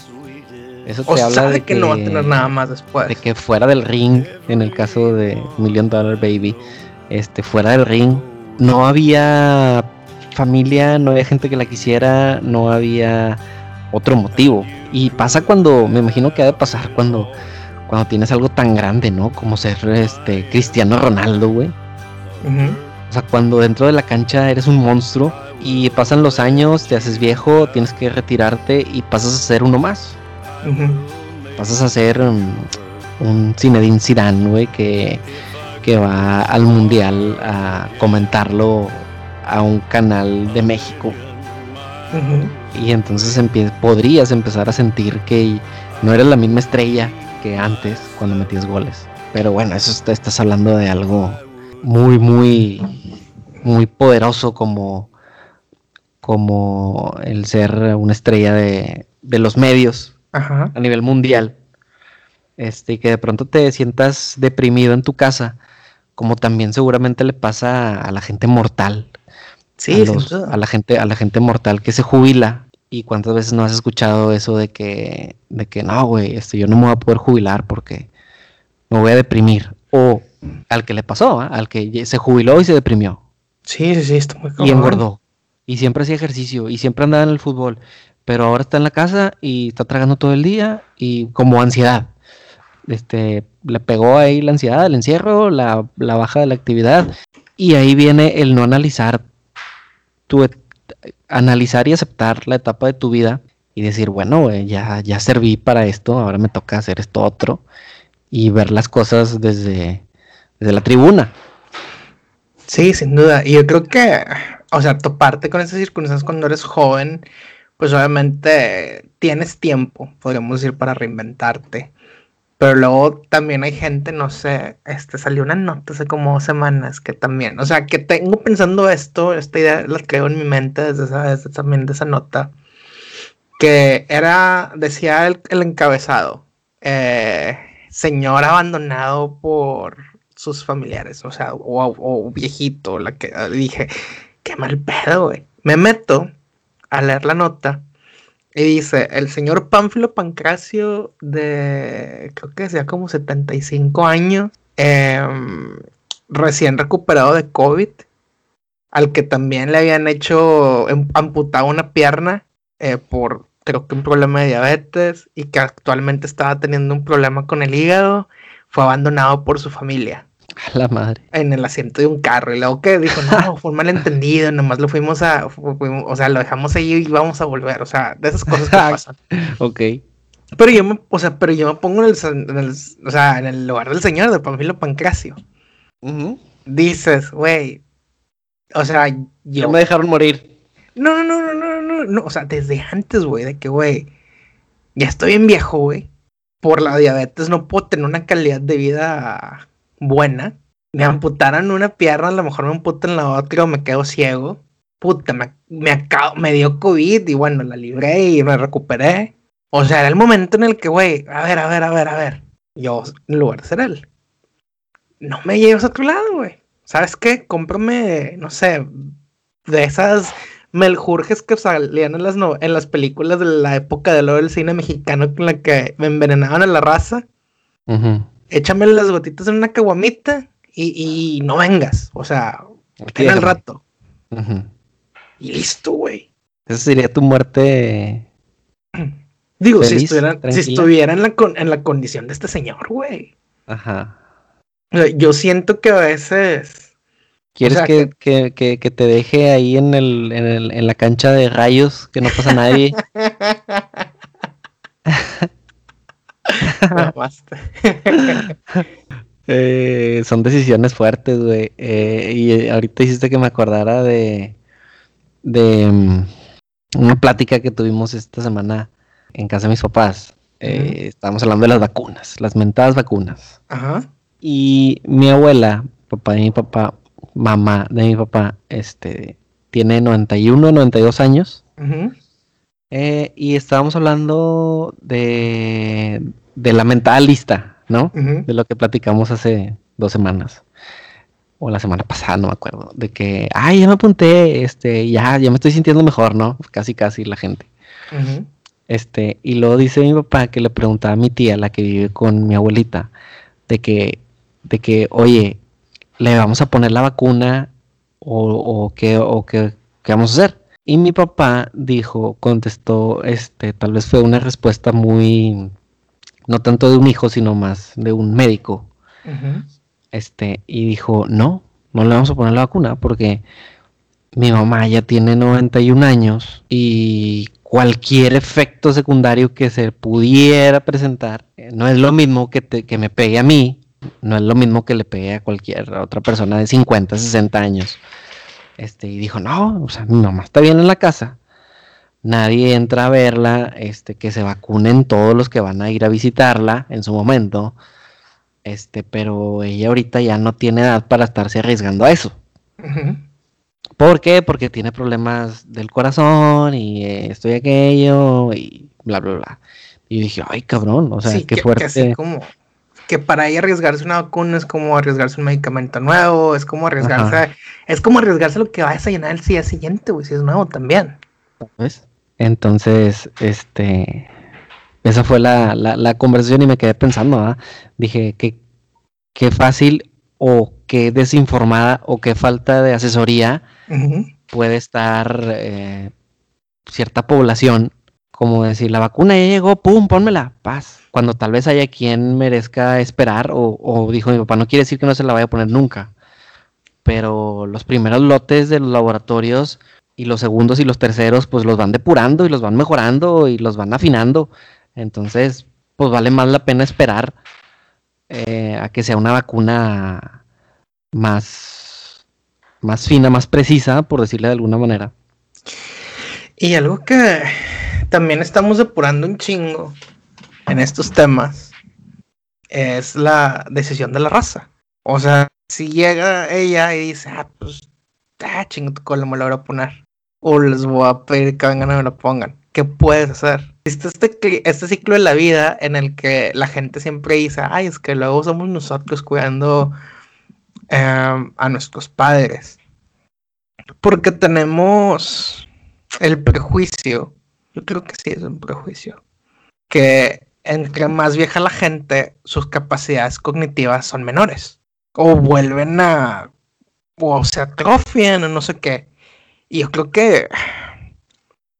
Eso te habla de que, no va a tener nada más después. De que fuera del ring, en el caso de Million Dollar Baby, este, fuera del ring, no había familia, no había gente que la quisiera, no había otro motivo. Y pasa cuando, me imagino que ha de pasar cuando, cuando tienes algo tan grande, ¿no? Como ser este Cristiano Ronaldo, güey. O sea, cuando dentro de la cancha eres un monstruo y pasan los años, te haces viejo, tienes que retirarte y pasas a ser uno más. Pasas a ser un, un Zinedine Zidane, güey, que, que va al mundial a comentarlo a un canal de México. Y entonces podrías empezar a sentir que no eres la misma estrella que antes cuando metías goles. Pero bueno, eso estás hablando de algo muy, muy, muy poderoso como, como el ser una estrella de, de los medios a nivel mundial. Este, que de pronto te sientas deprimido en tu casa, como también seguramente le pasa a la gente mortal Sí, a, la gente, a la gente mortal que se jubila. Y cuántas veces no has escuchado eso de que, de que no, güey, este, yo no me voy a poder jubilar porque me voy a deprimir. O al que le pasó, al que se jubiló y se deprimió. Sí, sí, sí, está muy Y engordó. Y siempre hacía ejercicio y siempre andaba en el fútbol. Pero ahora está en la casa y está tragando todo el día y como ansiedad. Este, le pegó ahí la ansiedad, el encierro, la, la baja de la actividad. Y ahí viene el no analizar analizar y aceptar la etapa de tu vida y decir, bueno, ya, ya serví para esto, ahora me toca hacer esto otro y ver las cosas desde, desde la tribuna. Sí, sin duda. Y yo creo que, o sea, toparte con esas circunstancias cuando eres joven, pues obviamente tienes tiempo, podríamos decir, para reinventarte. Pero luego también hay gente, no sé, este salió una nota hace como semanas que también, o sea, que tengo pensando esto, esta idea la creo en mi mente desde, esa, también de esa nota, que era, decía el, encabezado, eh, señor abandonado por sus familiares, o sea, o, viejito, la que dije, qué mal pedo, güey. Me meto a leer la nota y dice, el señor Pánfilo Pancracio de, creo que sea como 75 años, em, recién recuperado de COVID, al que también le habían hecho em, amputado una pierna eh, por, creo que un problema de diabetes, y que actualmente estaba teniendo un problema con el hígado, fue abandonado por su familia. A la madre. En el asiento de un carro. Y luego que dijo, no, fue un malentendido, nomás lo fuimos a, o sea, lo dejamos ahí y vamos a volver. O sea, de esas cosas que pasan. ok. Pero yo me, o sea, pero yo me pongo en el, o sea, en el lugar del señor de Pamfilo Pancracio. Dices, güey, o sea, yo... me dejaron morir. No, no, no, no, no, no, o sea, desde antes, güey, de que, güey, ya estoy bien viejo, güey. Por la diabetes no puedo tener una calidad de vida buena, me amputaran una pierna, a lo mejor me amputan la otra o me quedo ciego. Puta, me, me, me dio COVID y bueno, la libré y me recuperé. O sea, era el momento en el que, güey, a ver, a ver, a ver, a ver. Yo, en lugar de ser él, no me lleves a otro lado, güey. ¿Sabes qué? Cómprame, no sé, de esas meljurjes que salían en las, en las películas de la época de lo del cine mexicano con la que me envenenaban a la raza échame las gotitas en una caguamita y, no vengas. O sea, ten al rato. Y listo, güey. Esa sería tu muerte. Digo, si estuviera, si estuviera en, la en la condición de este señor, güey. Ajá. yo siento que a veces. ¿Quieres que, que, que, que, te deje ahí en, el, en, el, en la cancha de rayos, que no pasa nadie? Eh, son decisiones fuertes, güey. Eh, y ahorita hiciste que me acordara de, de mm, una plática que tuvimos esta semana en casa de mis papás. Eh, estábamos hablando de las vacunas, las mentadas vacunas. Ajá. Y mi abuela, papá de mi papá, mamá de mi papá, este, tiene 91, 92 años. y estábamos hablando de, de la mental lista, ¿no? De lo que platicamos hace dos semanas. o la semana pasada, no me acuerdo, de que, ay, ya me apunté, este, ya, ya me estoy sintiendo mejor, ¿no? Casi, casi la gente. Este, y luego dice mi papá que le preguntaba a mi tía, la que vive con mi abuelita, de que, de que, oye, le vamos a poner la vacuna o, o qué, o qué, qué vamos a hacer. Y mi papá dijo, contestó, este, tal vez fue una respuesta muy, no tanto de un hijo, sino más de un médico. Este, y dijo, no, no le vamos a poner la vacuna porque mi mamá ya tiene 91 años y cualquier efecto secundario que se pudiera presentar eh, no es lo mismo que, que me pegue a mí, no es lo mismo que le pegue a cualquier otra persona de 50, 60 años. Este, y dijo, no, o sea, mi mamá está bien en la casa. Nadie entra a verla, este, que se vacunen todos los que van a ir a visitarla en su momento. Este, pero ella ahorita ya no tiene edad para estarse arriesgando a eso. ¿Por qué? Porque tiene problemas del corazón y esto y aquello y bla, bla, bla. Y dije, ay, cabrón, o sea, qué fuerte. como, que para ella arriesgarse una vacuna es como arriesgarse un medicamento nuevo, es como arriesgarse, es como arriesgarse lo que va a desayunar el día siguiente, güey, si es nuevo también. ¿Ves? Entonces, este, esa fue la, la, conversación y me quedé pensando, ¿ah? dije, qué, qué fácil o qué desinformada o qué falta de asesoría puede estar eh, cierta población como decir, la vacuna ya llegó, pum, pónmela, paz. Cuando tal vez haya quien merezca esperar, o, dijo mi papá, no quiere decir que no se la vaya a poner nunca. Pero los primeros lotes de los laboratorios y los segundos y los terceros, pues los van depurando y los van mejorando y los van afinando. Entonces, pues vale más la pena esperar eh, a que sea una vacuna más, más fina, más precisa, por decirle de alguna manera. Y algo que también estamos depurando un chingo en estos temas es la decisión de la raza. O sea, si llega ella y dice, ah, pues, ah, chingo tu cola, me lo voy a poner. O les voy a pedir que vengan y me lo pongan. ¿Qué puedes hacer? Este, este, este ciclo de la vida en el que la gente siempre dice, ay, es que luego somos nosotros cuidando em, a nuestros padres. Porque tenemos el prejuicio yo creo que sí es un prejuicio. Que entre más vieja la gente, sus capacidades cognitivas son menores. O vuelven a. o se atrofian o no sé qué. Y yo creo que.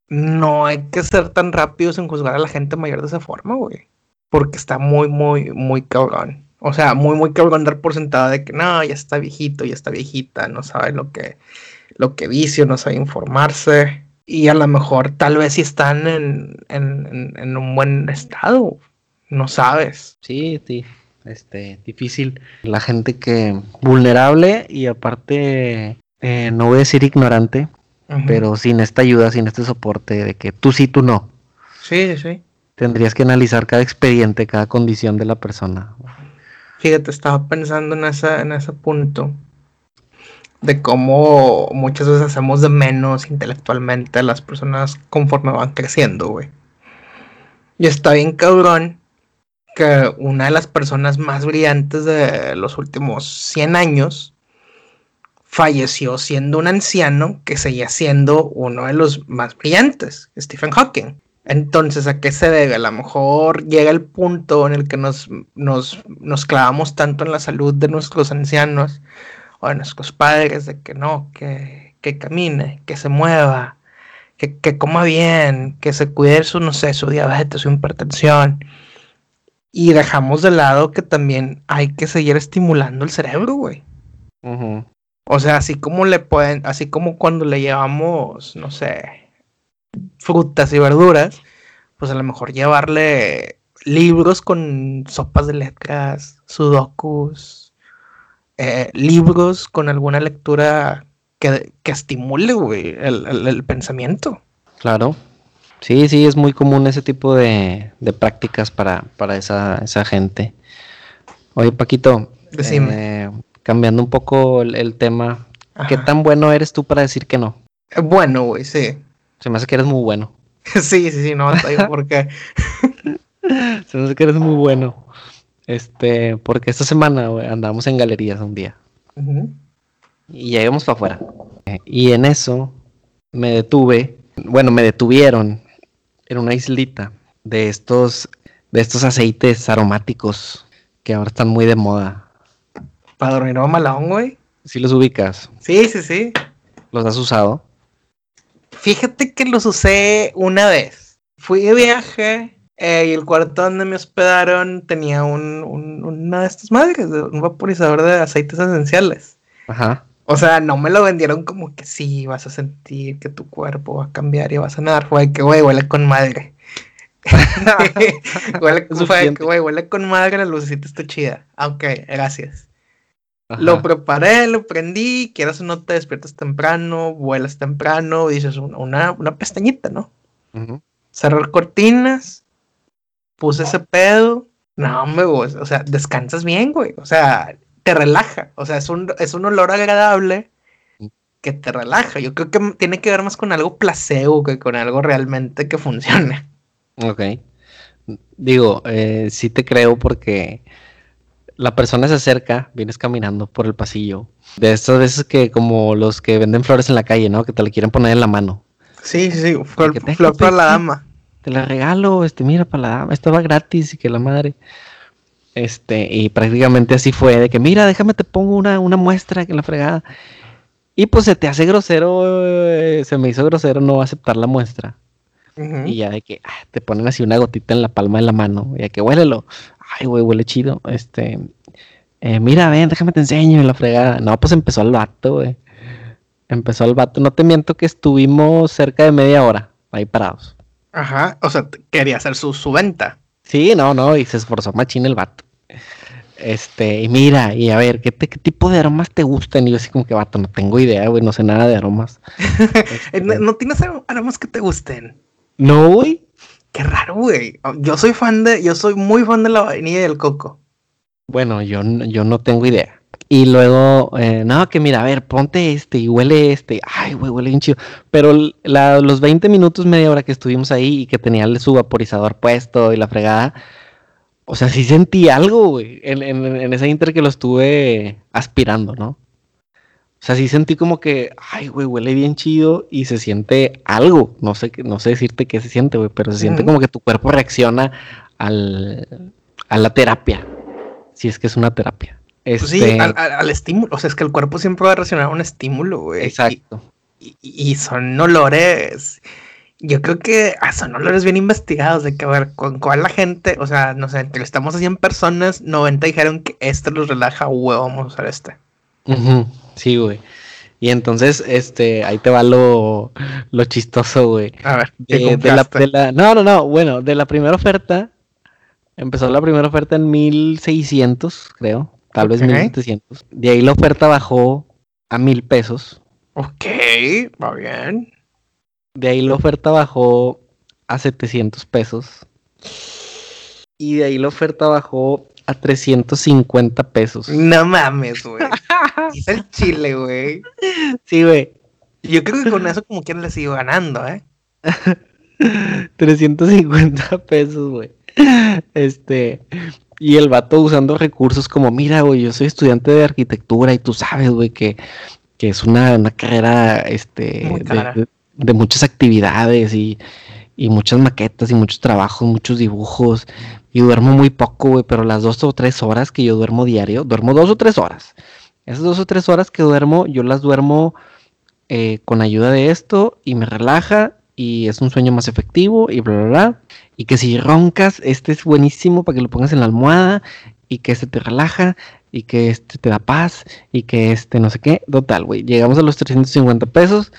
No hay que ser tan rápidos en juzgar a la gente mayor de esa forma, güey. Porque está muy, muy, muy cabrón. O sea, muy, muy cabrón dar por sentado de que no, ya está viejito, ya está viejita, no sabe lo que, lo que vicio, no sabe informarse y a lo mejor tal vez si están en, en, un buen estado, no sabes. Sí, sí, este, difícil. La gente que vulnerable y aparte, eh, no voy a decir ignorante, pero sin esta ayuda, sin este soporte de que tú sí, tú no. Sí, sí. Tendrías que analizar cada expediente, cada condición de la persona. Fíjate, estaba pensando en, esa, en ese punto de cómo muchas veces hacemos de menos intelectualmente a las personas conforme van creciendo, güey. Y está bien cabrón que una de las personas más brillantes de los últimos 100 años falleció siendo un anciano que seguía siendo uno de los más brillantes, Stephen Hawking. Entonces, ¿a qué se debe? A lo mejor llega el punto en el que nos, nos, nos clavamos tanto en la salud de nuestros ancianos o a nuestros padres de que no, que, camine, que se mueva, que, coma bien, que se cuide su, no sé, su diabetes, su hipertensión. Y dejamos de lado que también hay que seguir estimulando el cerebro, güey. O sea, así como le pueden, así como cuando le llevamos, no sé, frutas y verduras, pues a lo mejor llevarle libros con sopas de letras, sudokus, eh, libros con alguna lectura que, estimule, el, pensamiento. Claro. Sí, sí, es muy común ese tipo de, prácticas para, para esa, gente. Oye, Paquito, eh, cambiando un poco el, tema, ¿qué tan bueno eres tú para decir que no? Eh, bueno, güey, sí. Se me hace que eres muy bueno. sí, sí, sí, no, por qué. Se me hace que eres muy bueno. Este, porque esta semana andamos en galerías un día. y llegamos para afuera. Y en eso me detuve, bueno, me detuvieron en una islita de estos, de estos aceites aromáticos que ahora están muy de moda. ¿Para dormir a malón, güey? ¿Sí los ubicas? Sí, sí, sí. ¿Los has usado? Fíjate que los usé una vez. Fui de viaje eh, y el cuarto donde me hospedaron tenía un, una de estas madres, un vaporizador de aceites esenciales. Ajá. O sea, no me lo vendieron como que sí, vas a sentir que tu cuerpo va a cambiar y va a sanar. Fue que, güey, huele con madre. huele, fue que, güey, huele con madre, la lucecita está chida. Ok, gracias. Lo preparé, lo prendí, quieras o no te despiertas temprano, vuelas temprano, dices una, una pestañita, ¿no? Cerrar cortinas, puse ese pedo. No, me o sea, descansas bien, güey. O sea, te relaja. O sea, es un, es un olor agradable que te relaja. Yo creo que tiene que ver más con algo placebo que con algo realmente que funcione. Ok. Digo, eh, sí te creo porque la persona se acerca, vienes caminando por el pasillo. De estas veces que como los que venden flores en la calle, ¿no? Que te le quieren poner en la mano. Sí, sí. Flor, para la dama. Te la regalo, este, mira, para la dama. Esto va gratis y que la madre. Este, y prácticamente así fue, de que mira, déjame te pongo una, una muestra que la fregada. Y pues se te hace grosero, eh, se me hizo grosero no aceptar la muestra. Y ya de que ah, te ponen así una gotita en la palma de la mano, ya que huélelo. Ay, güey, huele chido. Este, eh, mira, ven, déjame te enseño la fregada. No, pues empezó el vato, güey. Empezó el vato. No te miento que estuvimos cerca de media hora ahí parados. Ajá, o sea, quería hacer su, su venta. Sí, no, no, y se esforzó machín el vato. Este, y mira, y a ver, ¿qué, ¿qué tipo de aromas te gustan? Y yo así como que, vato, no tengo idea, güey, no sé nada de aromas. Este, ¿No, tienes aromas que te gusten? No, güey. Qué raro, güey. Yo soy fan de, yo soy muy fan de la vainilla y el coco. Bueno, yo, yo no tengo idea. Y luego, eh, no, que mira, a ver, ponte este y huele este. Ay, güey, huele bien chido. Pero los 20 minutos, media hora que estuvimos ahí y que tenía su vaporizador puesto y la fregada, o sea, sí sentí algo, güey, en, en, ese inter que lo estuve aspirando, ¿no? O sea, sí sentí como que, ay, güey, huele bien chido y se siente algo. No sé, no sé decirte qué se siente, güey, pero se siente como que tu cuerpo reacciona al, a la terapia. Si es que es una terapia. Pues sí, este al, estímulo. O sea, es que el cuerpo siempre va a reaccionar a un estímulo, güey. Exacto. Y, son olores. Yo creo que ah, son olores bien investigados. De que, a ver, con cuál la gente, o sea, no sé, entre estamos a 100 personas, 90 dijeron que este los relaja, huevo, vamos a usar este. Sí, güey. Y entonces, este, ahí te va lo, lo chistoso, güey. A ver, de, la, de la, no, no, no, bueno, de la primera oferta, empezó la primera oferta en 1600, creo tal vez 1700. De ahí la oferta bajó a mil pesos. Ok, va bien. De ahí la oferta bajó a 700 pesos. Y de ahí la oferta bajó a 350 pesos. No mames, güey. es el chile, güey. Sí, güey. Yo creo que con eso como quiera le sigo ganando, ¿eh? 350 pesos, güey. Este, y el vato usando recursos como, mira, güey, yo soy estudiante de arquitectura y tú sabes, güey, que, es una, carrera este, de, muchas actividades y, muchas maquetas y muchos trabajos, muchos dibujos. Y duermo muy poco, güey, pero las dos o tres horas que yo duermo diario, duermo dos o tres horas. Esas dos o tres horas que duermo, yo las duermo eh, con ayuda de esto y me relaja y es un sueño más efectivo y bla, bla, bla. Y que si roncas, este es buenísimo para que lo pongas en la almohada y que este te relaja y que este te da paz y que este no sé qué. Total, güey. Llegamos a los 350 pesos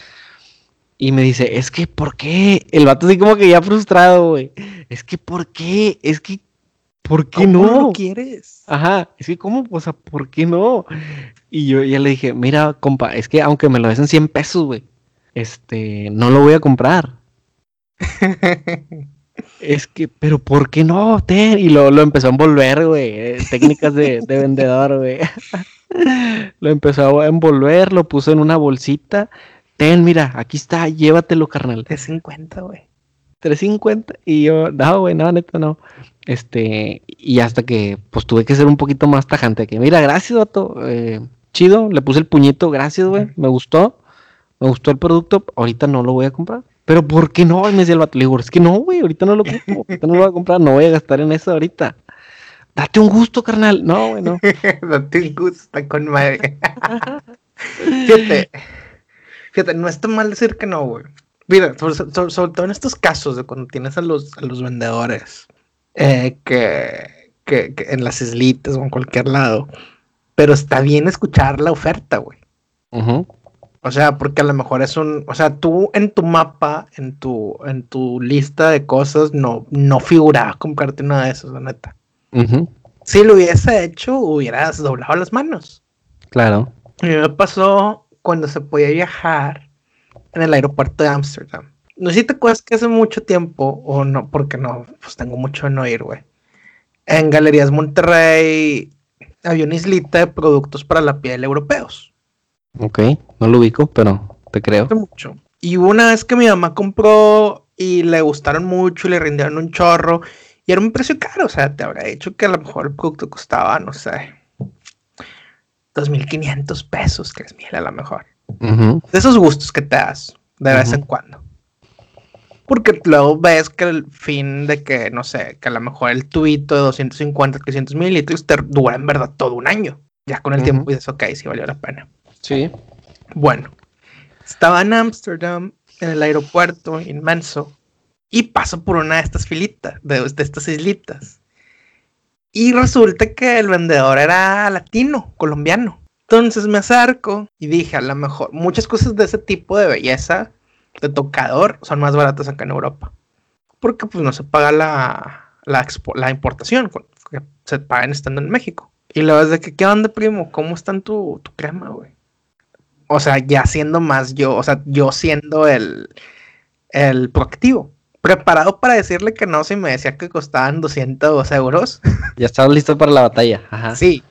y me dice, es que, ¿por qué? El vato así como que ya frustrado, güey. Es que, ¿por qué? Es que, ¿por qué ¿Cómo no? lo quieres? Ajá, es que, ¿cómo? O sea, ¿por qué no? Y yo ya le dije, mira, compa, es que aunque me lo des en 100 pesos, güey, este, no lo voy a comprar. es que, pero ¿por qué no? Ten. Y lo, lo empezó a envolver, güey. Eh, técnicas de, vendedor, güey. lo empezó a envolver, lo puso en una bolsita. Ten, mira, aquí está, llévatelo, carnal. 350, güey. 350. Y yo, no, güey, no, neta, no. Este, y hasta que, pues tuve que ser un poquito más tajante. Que, mira, gracias, vato. Eh, chido, le puse el puñito, gracias, güey, me gustó, me gustó el producto, ahorita no lo voy a comprar. Pero ¿por qué no? me decía el vato, le digo, es que no, güey, ahorita no lo compro, ahorita no lo voy a comprar, no voy a gastar en eso ahorita. Date un gusto, carnal. No, güey, no. Date un gusto, está con madre. fíjate, fíjate, no está mal decir que no, güey. Mira, sobre, todo en estos casos de cuando tienes a los, a los vendedores eh, que, que, en las islitas o en cualquier lado, pero está bien escuchar la oferta, güey. O sea, porque a lo mejor es un, o sea, tú en tu mapa, en tu, en tu lista de cosas, no, no figuraba comprarte una de esas, la neta. Si lo hubiese hecho, hubieras doblado las manos. Claro. Y me pasó cuando se podía viajar en el aeropuerto de Ámsterdam. No sé si te acuerdas que hace mucho tiempo, o no, porque no, pues tengo mucho en no ir, güey. En Galerías Monterrey había una islita de productos para la piel europeos. Ok, no lo ubico, pero te creo. mucho. Y una vez que mi mamá compró y le gustaron mucho y le rindieron un chorro, y era un precio caro, o sea, te habrá dicho que a lo mejor el producto costaba, no sé, 2.500 pesos, que es miel a lo mejor. De esos gustos que te das de vez en cuando. Porque luego ves que el fin de que, no sé, que a lo mejor el tubito de 250, 300 mililitros te dura en verdad todo un año. Ya con el tiempo dices, ok, sí valió la pena. Sí. Bueno, estaba en Ámsterdam, en el aeropuerto inmenso, y paso por una de estas filitas, de, estas islitas. Y resulta que el vendedor era latino, colombiano. Entonces me acerco y dije, a lo mejor muchas cosas de ese tipo de belleza de tocador son más baratas acá en Europa. Porque pues no se paga la, la, la importación, se pagan estando en México. Y luego es de que, ¿qué onda, primo? ¿Cómo están tu, tu crema, güey? O sea, ya siendo más yo, o sea, yo siendo el, el proactivo. Preparado para decirle que no, si me decía que costaban 200 euros. Ya estaba listo para la batalla. Ajá. Sí,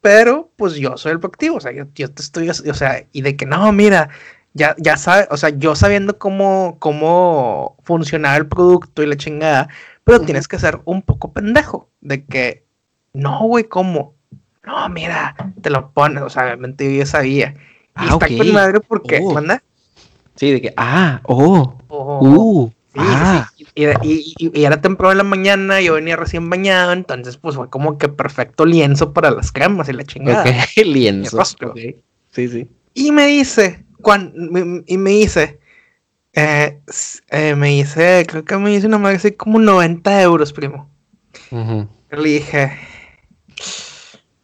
pero pues yo soy el proactivo, o sea, yo, yo te estoy, o sea, y de que no, mira, ya, ya sabe, o sea, yo sabiendo cómo, cómo funcionaba el producto y la chingada, pero tienes que ser un poco pendejo de que, no, güey, ¿cómo? No, mira, te lo pones, o sea, obviamente yo ya sabía. Y ah, está con madre porque, oh. Sí, de que, ah, oh, oh. uh, ah. Y, y, y, era temprano en la mañana, yo venía recién bañado, entonces pues fue como que perfecto lienzo para las cremas y la chingada. Lienzo. Sí, sí. Y me dice, y me hice, eh, eh, me hice, creo que me hice una madre así como 90 euros, primo. Le dije,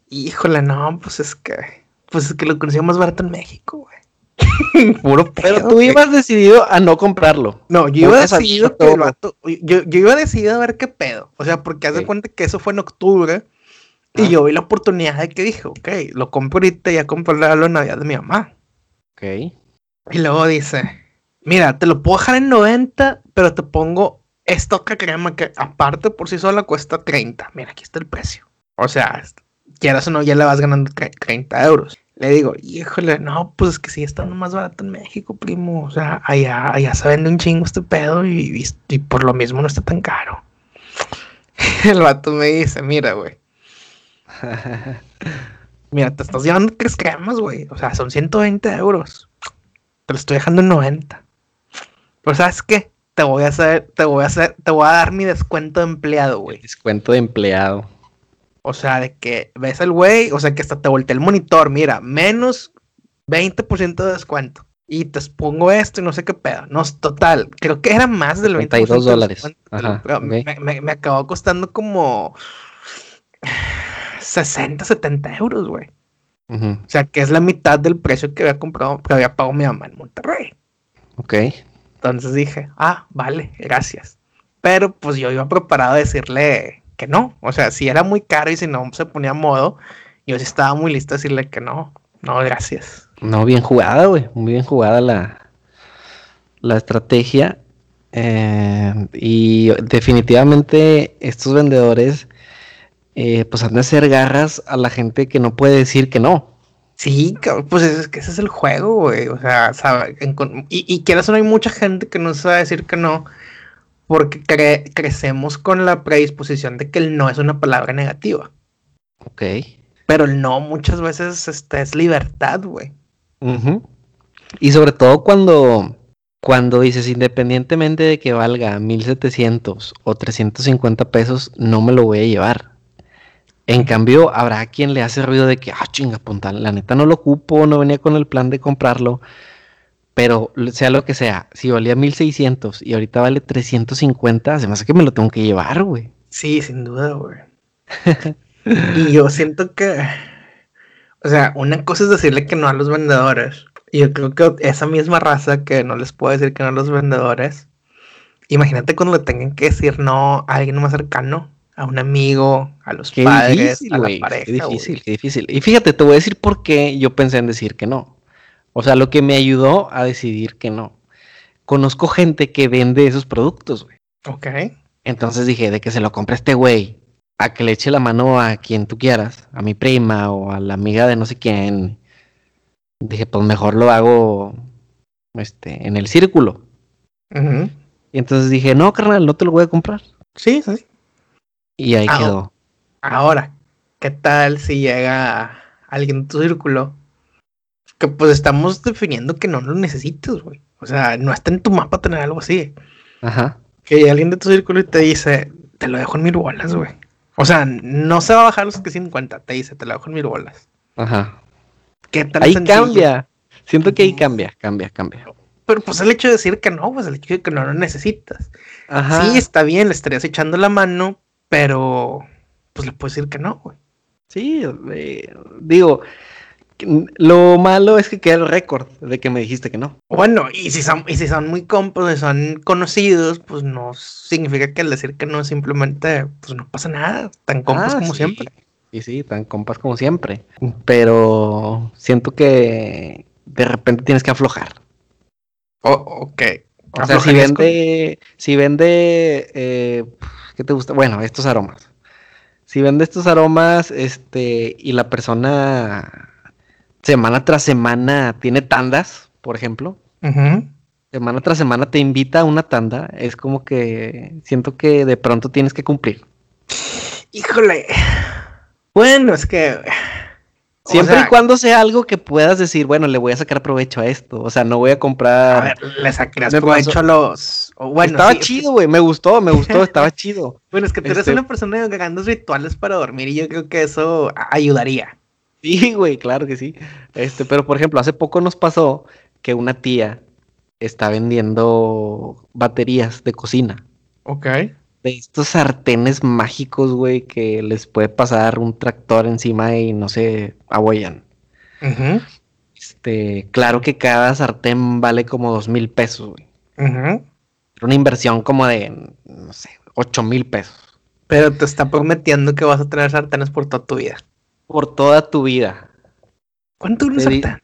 híjole, no, pues es que, pues es que lo conocía más barato en México, güey. Puro Pero tú ibas decidido a no comprarlo. No, yo iba decidido que yo, yo, iba decidido a ver qué pedo. O sea, porque haz de cuenta que eso fue en octubre. Y yo vi la oportunidad de que dije, ok, lo compro ahorita y ya compro el regalo de Navidad de mi mamá. Ok. Y luego dice, mira, te lo puedo dejar en 90, pero te pongo esta otra crema que aparte por sí sola cuesta 30. Mira, aquí está el precio. O sea, quieras o no, ya le vas ganando 30 euros. Le digo, híjole, no, pues es que sí está más barato en México, primo. O sea, allá, allá se vende un chingo este pedo y, y por lo mismo no está tan caro. El vato me dice, mira, güey. Mira, te estás llevando tres cremas, güey. O sea, son 120 euros. Te lo estoy dejando en 90. Pero ¿sabes qué? Te voy a hacer, te voy a hacer, te voy a dar mi descuento de empleado, güey. Descuento de empleado. O sea, de que ves al güey, o sea, que hasta te volteé el monitor, mira, menos 20% de descuento. Y te pongo esto y no sé qué pedo. No, total, creo que era más del 20%. 32 dólares. Ajá, me, me acabó costando como 60, 70 euros, güey. O sea, que es la mitad del precio que había comprado, que había pagado mi mamá en Monterrey. Ok. Entonces dije, ah, vale, gracias. Pero pues yo iba preparado a decirle que no. O sea, si era muy caro y si no se ponía a modo, yo sí estaba muy listo a decirle que no. No, gracias. No, bien jugada, güey. Muy bien jugada la, la estrategia. Eh, y definitivamente estos vendedores eh, pues han de hacer garras a la gente que no puede decir que no. Sí, pues es que ese es el juego, güey. O sea, y, y quieras o no hay mucha gente que no sabe decir que no, porque crecemos con la predisposición de que el no es una palabra negativa. Ok. Pero el no muchas veces este, es libertad, güey. Y sobre todo cuando, cuando dices, independientemente de que valga 1700 o 350 pesos, no me lo voy a llevar. En cambio, habrá quien le hace ruido de que, ah, chinga, punta, la neta no lo ocupo, no venía con el plan de comprarlo. Pero sea lo que sea, si valía 1600 y ahorita vale 350, se me hace que me lo tengo que llevar, güey. Sí, sin duda, güey. y yo siento que, o sea, una cosa es decirle que no a los vendedores. Y yo creo que esa misma raza que no les puede decir que no a los vendedores, imagínate cuando le tengan que decir no a alguien más cercano, a un amigo, a los padres, a la pareja. Qué difícil, qué difícil. Y fíjate, te voy a decir por qué yo pensé en decir que no. O sea, lo que me ayudó a decidir que no. Conozco gente que vende esos productos, güey. Ok. Entonces dije, de que se lo compre este güey, a que le eche la mano a quien tú quieras, a mi prima o a la amiga de no sé quién. Dije, pues mejor lo hago este, en el círculo. Y entonces dije, no, carnal, no te lo voy a comprar. Sí, sí. Y ahí quedó. Ahora, ¿qué tal si llega alguien en tu círculo que pues estamos definiendo que no lo necesitas, güey. O sea, no está en tu mapa tener algo así. Ajá. Que alguien de tu círculo y te dice, te lo dejo en mil bolas, güey. O sea, no se va a bajar los que 50, te dice, te lo dejo en mil bolas. Ajá. ¿Qué? Ahí cambia. Siento que ahí cambia, cambia, cambia. Pero pues el hecho de decir que no, pues el hecho de que no lo necesitas. Ajá. Sí, está bien, le estarías echando la mano, pero pues le puedes decir que no, güey. Sí, eh, digo, lo malo es que queda el récord de que me dijiste que no. Bueno, y si son, y si son muy compas, son conocidos, pues no significa que al decir que no simplemente, pues no pasa nada, tan compas ah, como siempre. Sí, sí, tan compas como siempre. Pero siento que de repente tienes que aflojar. Oh, ok. O sea, si vende, si vende, eh, ¿qué te gusta? Bueno, estos aromas. Si vende estos aromas, este, y la persona semana tras semana tiene tandas, por ejemplo. Semana tras semana te invita a una tanda. Es como que siento que de pronto tienes que cumplir. Híjole. Bueno, es que. Siempre y cuando sea algo que puedas decir, bueno, le voy a sacar provecho a esto. O sea, no voy a comprar. A ver, le sacarás provecho a los. bueno, estaba chido, güey. Me gustó, me gustó, estaba chido. Bueno, es que tú eres este una persona que gana rituales para dormir y yo creo que eso ayudaría. Sí, güey, claro que sí. Este, pero por ejemplo, hace poco nos pasó que una tía está vendiendo baterías de cocina. Ok. De estos sartenes mágicos, güey, que les puede pasar un tractor encima y no se abollan. Este, claro que cada sartén vale como dos mil pesos, güey. Una inversión como de, no sé, ocho mil pesos. Pero te está prometiendo que vas a tener sartenes por toda tu vida por toda tu vida. ¿Cuánto un sartén?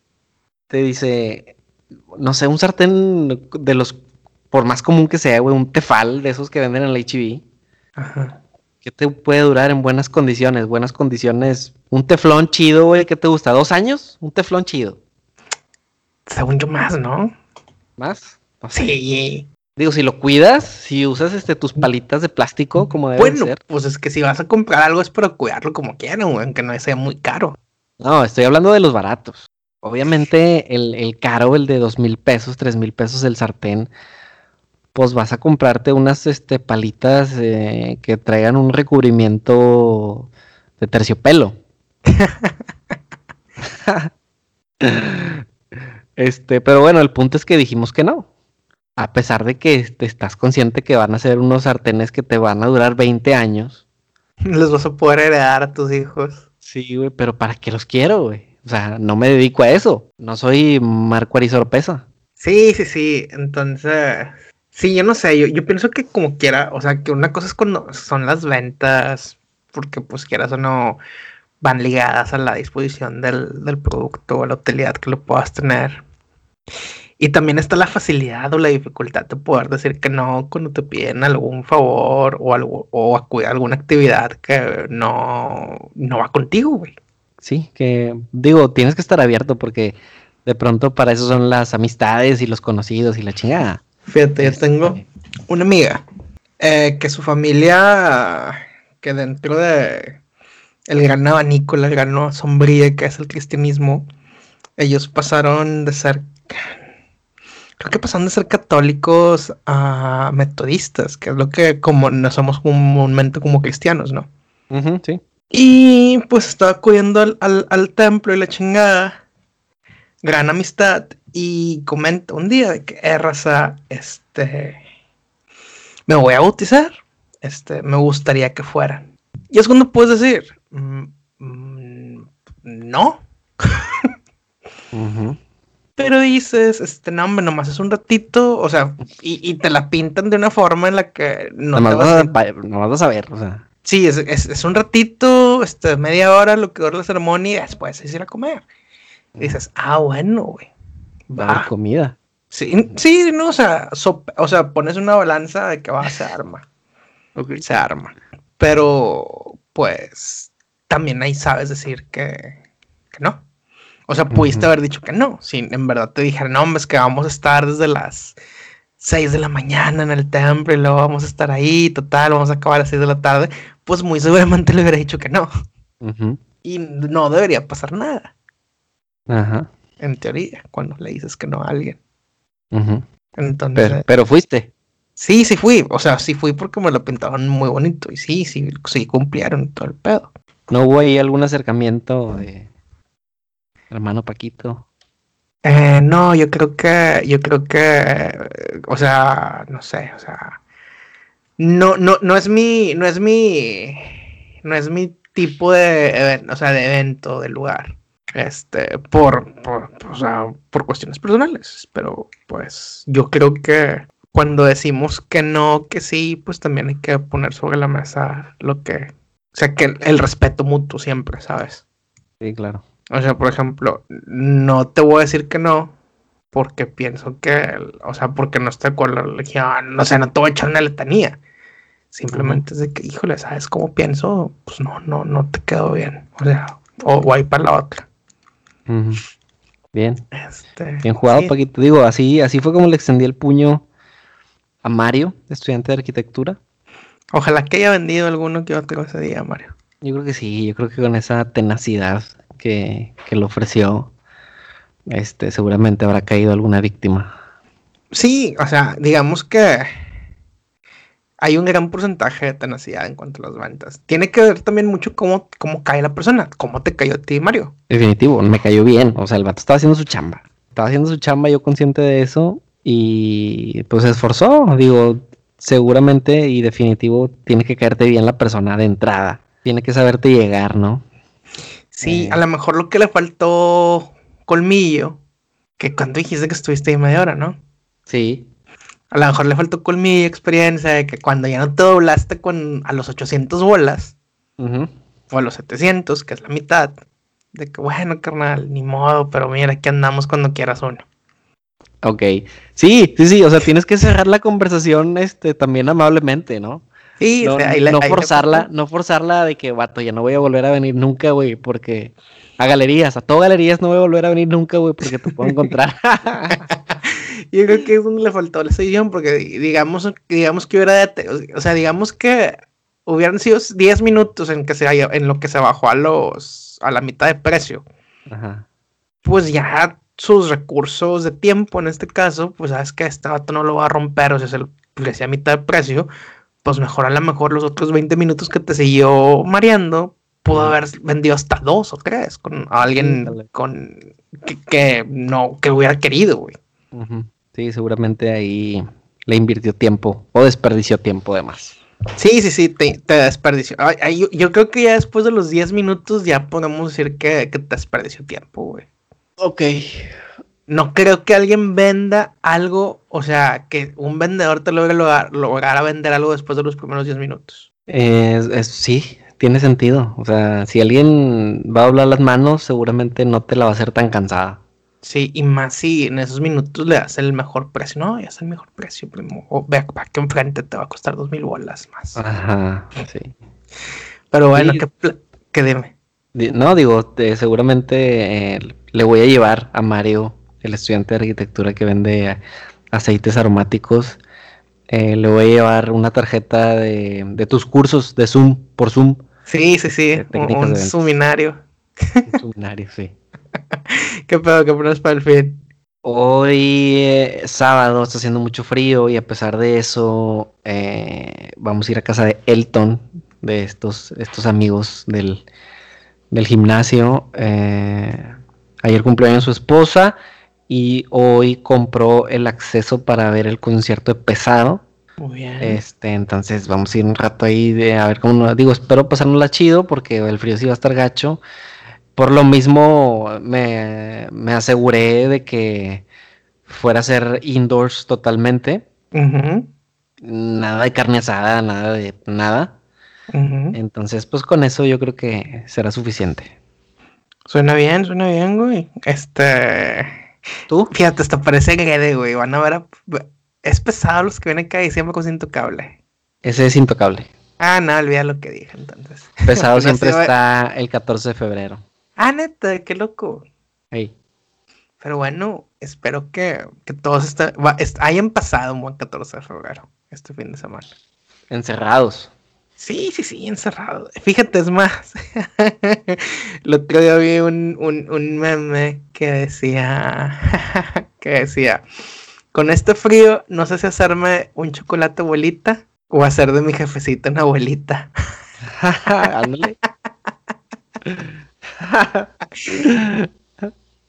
te dice, no sé, un sartén de los, por más común que sea, güey, un tefal de esos que venden en la HB. Ajá. ¿Qué te puede durar en buenas condiciones? Buenas condiciones. Un teflón chido, güey, ¿qué te gusta? ¿Dos años? Un teflón chido. Según yo más, ¿no? ¿Más? Sí. Digo, si lo cuidas, si usas este tus palitas de plástico como debe bueno, ser. pues es que si vas a comprar algo es para cuidarlo como quieran, aunque no sea muy caro. No, estoy hablando de los baratos. Obviamente el, el caro, el de dos mil pesos, tres mil pesos el sartén, pues vas a comprarte unas este, palitas eh, que traigan un recubrimiento de terciopelo. este, pero bueno, el punto es que dijimos que no a pesar de que te estás consciente que van a ser unos sartenes que te van a durar 20 años. Los vas a poder heredar a tus hijos. Sí, güey, pero ¿para qué los quiero, güey? O sea, no me dedico a eso. No soy Marco Arizorpesa. Sí, sí, sí. Entonces, sí, yo no sé. Yo, yo pienso que como quiera, o sea, que una cosa es cuando son las ventas, porque pues quieras o no, van ligadas a la disposición del, del producto o a la utilidad que lo puedas tener. Y también está la facilidad o la dificultad de poder decir que no cuando te piden algún favor o algo o acudir a alguna actividad que no, no va contigo, güey. Sí, que digo, tienes que estar abierto porque de pronto para eso son las amistades y los conocidos y la chingada. Fíjate, yo tengo este, una amiga eh, que su familia, que dentro de, el gran abanico, la gran sombría que es el cristianismo, ellos pasaron de ser, creo que pasaron de ser católicos a metodistas, que es lo que como no somos comúnmente como cristianos, ¿no? sí. Y pues estaba acudiendo al, templo y la chingada, gran amistad, y comenta un día de que, eh, raza, este, me voy a bautizar, este, me gustaría que fueran. Y es cuando puedes decir, mm, mm, no. Pero dices, este, no, hombre, nomás es un ratito, o sea, y, te la pintan de una forma en la que no te vas, a, vas a ver, o sea. Sí, es, un ratito, este, media hora lo que dura la ceremonia y después es ir a comer. Y dices, ah, bueno, güey. Va. comida. Sí, sí, no, o sea, o sea, pones una balanza de que va, a ser arma. Se arma. Pero, pues, también ahí sabes decir que, que no. O sea, pudiste haber dicho que no. Si en verdad te dijeron, no, hombre, es que vamos a estar desde las 6 de la mañana en el templo y luego vamos a estar ahí, total, vamos a acabar a las 6 de la tarde, pues muy seguramente le hubiera dicho que no. Y no debería pasar nada. Ajá. En teoría, cuando le dices que no a alguien. Entonces. Pero, fuiste. Sí, sí fui. O sea, sí fui porque me lo pintaban muy bonito. Y sí, sí, sí cumplieron todo el pedo. ¿No hubo ahí algún acercamiento de hermano Paquito? Eh, no, yo creo que, yo creo que, o sea, no sé, o sea, no, no, no es mi, no es mi, no es mi tipo de, o sea, de evento, de lugar, este, por, por, o sea, por cuestiones personales, pero pues yo creo que cuando decimos que no, que sí, pues también hay que poner sobre la mesa lo que, o sea, que el respeto mutuo siempre, ¿sabes? Sí, claro. O sea, por ejemplo, no te voy a decir que no, porque pienso que, o sea, porque no estoy con la religión, o sea, no te voy a echar una letanía. Simplemente es de que, híjole, ¿sabes cómo pienso? Pues no, no, no te quedó bien. O sea, o voy para la otra. Bien. Este, bien jugado, Paquito. Digo, así, así fue como le extendí el puño a Mario, estudiante de arquitectura. Ojalá que haya vendido alguno que otro ese día, Mario. Yo creo que sí, yo creo que con esa tenacidad que, que lo ofreció, este, seguramente habrá caído alguna víctima. Sí, o sea, digamos que hay un gran porcentaje de tenacidad en cuanto a las ventas. Tiene que ver también mucho cómo, cómo cae la persona, cómo te cayó a ti, Mario. Definitivo, me cayó bien. O sea, el vato estaba haciendo su chamba. Estaba haciendo su chamba, yo consciente de eso. Y pues se esforzó. Digo, seguramente y definitivo tiene que caerte bien la persona de entrada. Tiene que saberte llegar, ¿no? Sí, a lo mejor lo que le faltó colmillo, que cuando dijiste que estuviste ahí media hora, ¿no? Sí. A lo mejor le faltó colmillo, experiencia, de que cuando ya no te doblaste con, a los 800 bolas, o a los 700, que es la mitad, de que bueno, carnal, ni modo, pero mira, aquí andamos cuando quieras uno. Ok, sí, sí, sí, o sea, tienes que cerrar la conversación este, también amablemente, ¿no? No, forzarla, no forzarla de que, vato, ya no voy a volver a venir nunca, güey, porque a galerías, a todas galerías no voy a volver a venir nunca, güey, porque te puedo encontrar. Yo creo que es donde le faltó la sesión, porque digamos, digamos que hubiera, o sea, digamos que hubieran sido 10 minutos en que se en lo que se bajó a los a la mitad de precio. Pues ya sus recursos de tiempo en este caso, pues sabes que este vato no lo va a romper, o sea, se lo decía a mitad de precio, pues mejor a lo mejor los otros 20 minutos que te siguió mareando, pudo haber vendido hasta dos o tres con alguien con que, no, que hubiera querido, güey. Sí, seguramente ahí le invirtió tiempo o desperdició tiempo además. Sí, sí, sí, te, desperdició. yo, creo que ya después de los 10 minutos ya podemos decir que, que te desperdició tiempo, güey. Ok, no creo que alguien venda algo, o sea, que un vendedor te logre lograr, vender algo después de los primeros 10 minutos. sí, tiene sentido. O sea, si alguien va a hablar las manos, seguramente no te la va a hacer tan cansada. Sí, y más si en esos minutos le das el mejor precio. No, ya es el mejor precio, primo. O que enfrente te va a costar dos mil bolas más. Ajá, sí. Pero bueno, que, que dime. No, digo, seguramente eh, le voy a llevar a Mario el estudiante de arquitectura que vende aceites aromáticos, eh, le voy a llevar una tarjeta de, tus cursos de Zoom por Zoom Sí, sí, sí. un, suminario. Un suminario, sí. ¿Qué pedo que pones para el fin? Hoy eh, sábado está haciendo mucho frío y a pesar de eso eh, vamos a ir a casa de Elton, de estos, estos amigos del, del gimnasio. Eh, ayer cumpleaños su esposa y hoy compró el acceso para ver el concierto de Pesado. Muy bien. Este, entonces vamos a ir un rato ahí de a ver cómo nos digo, espero pasárnosla chido porque el frío sí va a estar gacho. Por lo mismo me, aseguré de que fuera a ser indoors totalmente. Nada de carne asada, nada de nada. Entonces, pues con eso yo creo que será suficiente. Suena bien, suena bien, güey. Este. ¿Tú? Fíjate, hasta parece que güey. Van a ver. Es pesado los que vienen acá y siempre con intocable. Ese es intocable. Ah, no, olvida lo que dije entonces. Pesado siempre está el 14 de febrero. Ah, neta, qué loco. Hey. Pero bueno, espero que, que todos hayan pasado un buen 14 de febrero este fin de semana. Encerrados. Sí, sí, sí, encerrado. Fíjate, es más. El otro día vi un, un, meme que decía, que decía, con este frío no sé si hacerme un chocolate abuelita o hacer de mi jefecita una abuelita. Ándale.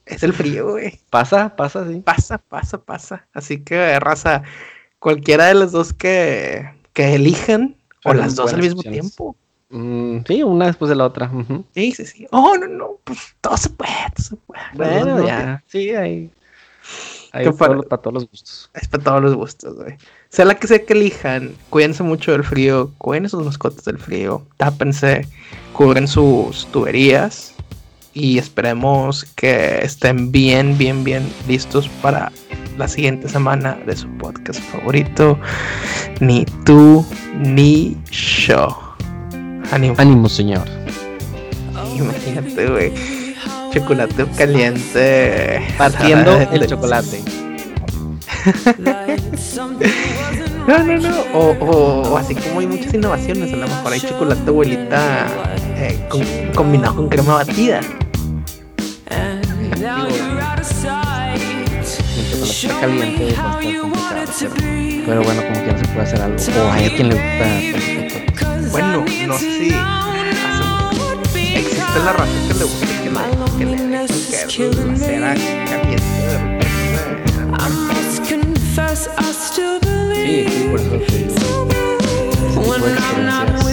es el frío, güey. Pasa, pasa, sí. Pasa, pasa, pasa. Así que, raza, cualquiera de los dos que, que elijan o las dos al mismo tiempo. Mm, sí, una después de la otra. Sí, sí, sí. Oh, no, no, pues todo se puede, todo se puede. Bueno, ya. Sí, ahí. Ahí para, para, todos los gustos. Es para todos los gustos, güey. Sea la que sea que elijan, cuídense mucho del frío, cuiden sus mascotas del frío, tápense, cubren sus tuberías y esperemos que estén bien, bien, bien listos para la siguiente semana de su podcast favorito, Ni tú ni yo. Ánimo. Ánimo, señor. Imagínate, güey. Chocolate caliente. Partiendo el chocolate. no, no, no. O, así como hay muchas innovaciones, a lo mejor hay chocolate abuelita eh, combinado con crema batida. Está caliente es bastante complicado. Pero, bueno, como quiera se puede hacer algo. O hay a quien le gusta. Bueno, no sé si existe la razón que le gusta que, la, que le que la cera caliente. Sí, sí, por eso sí. When I'm not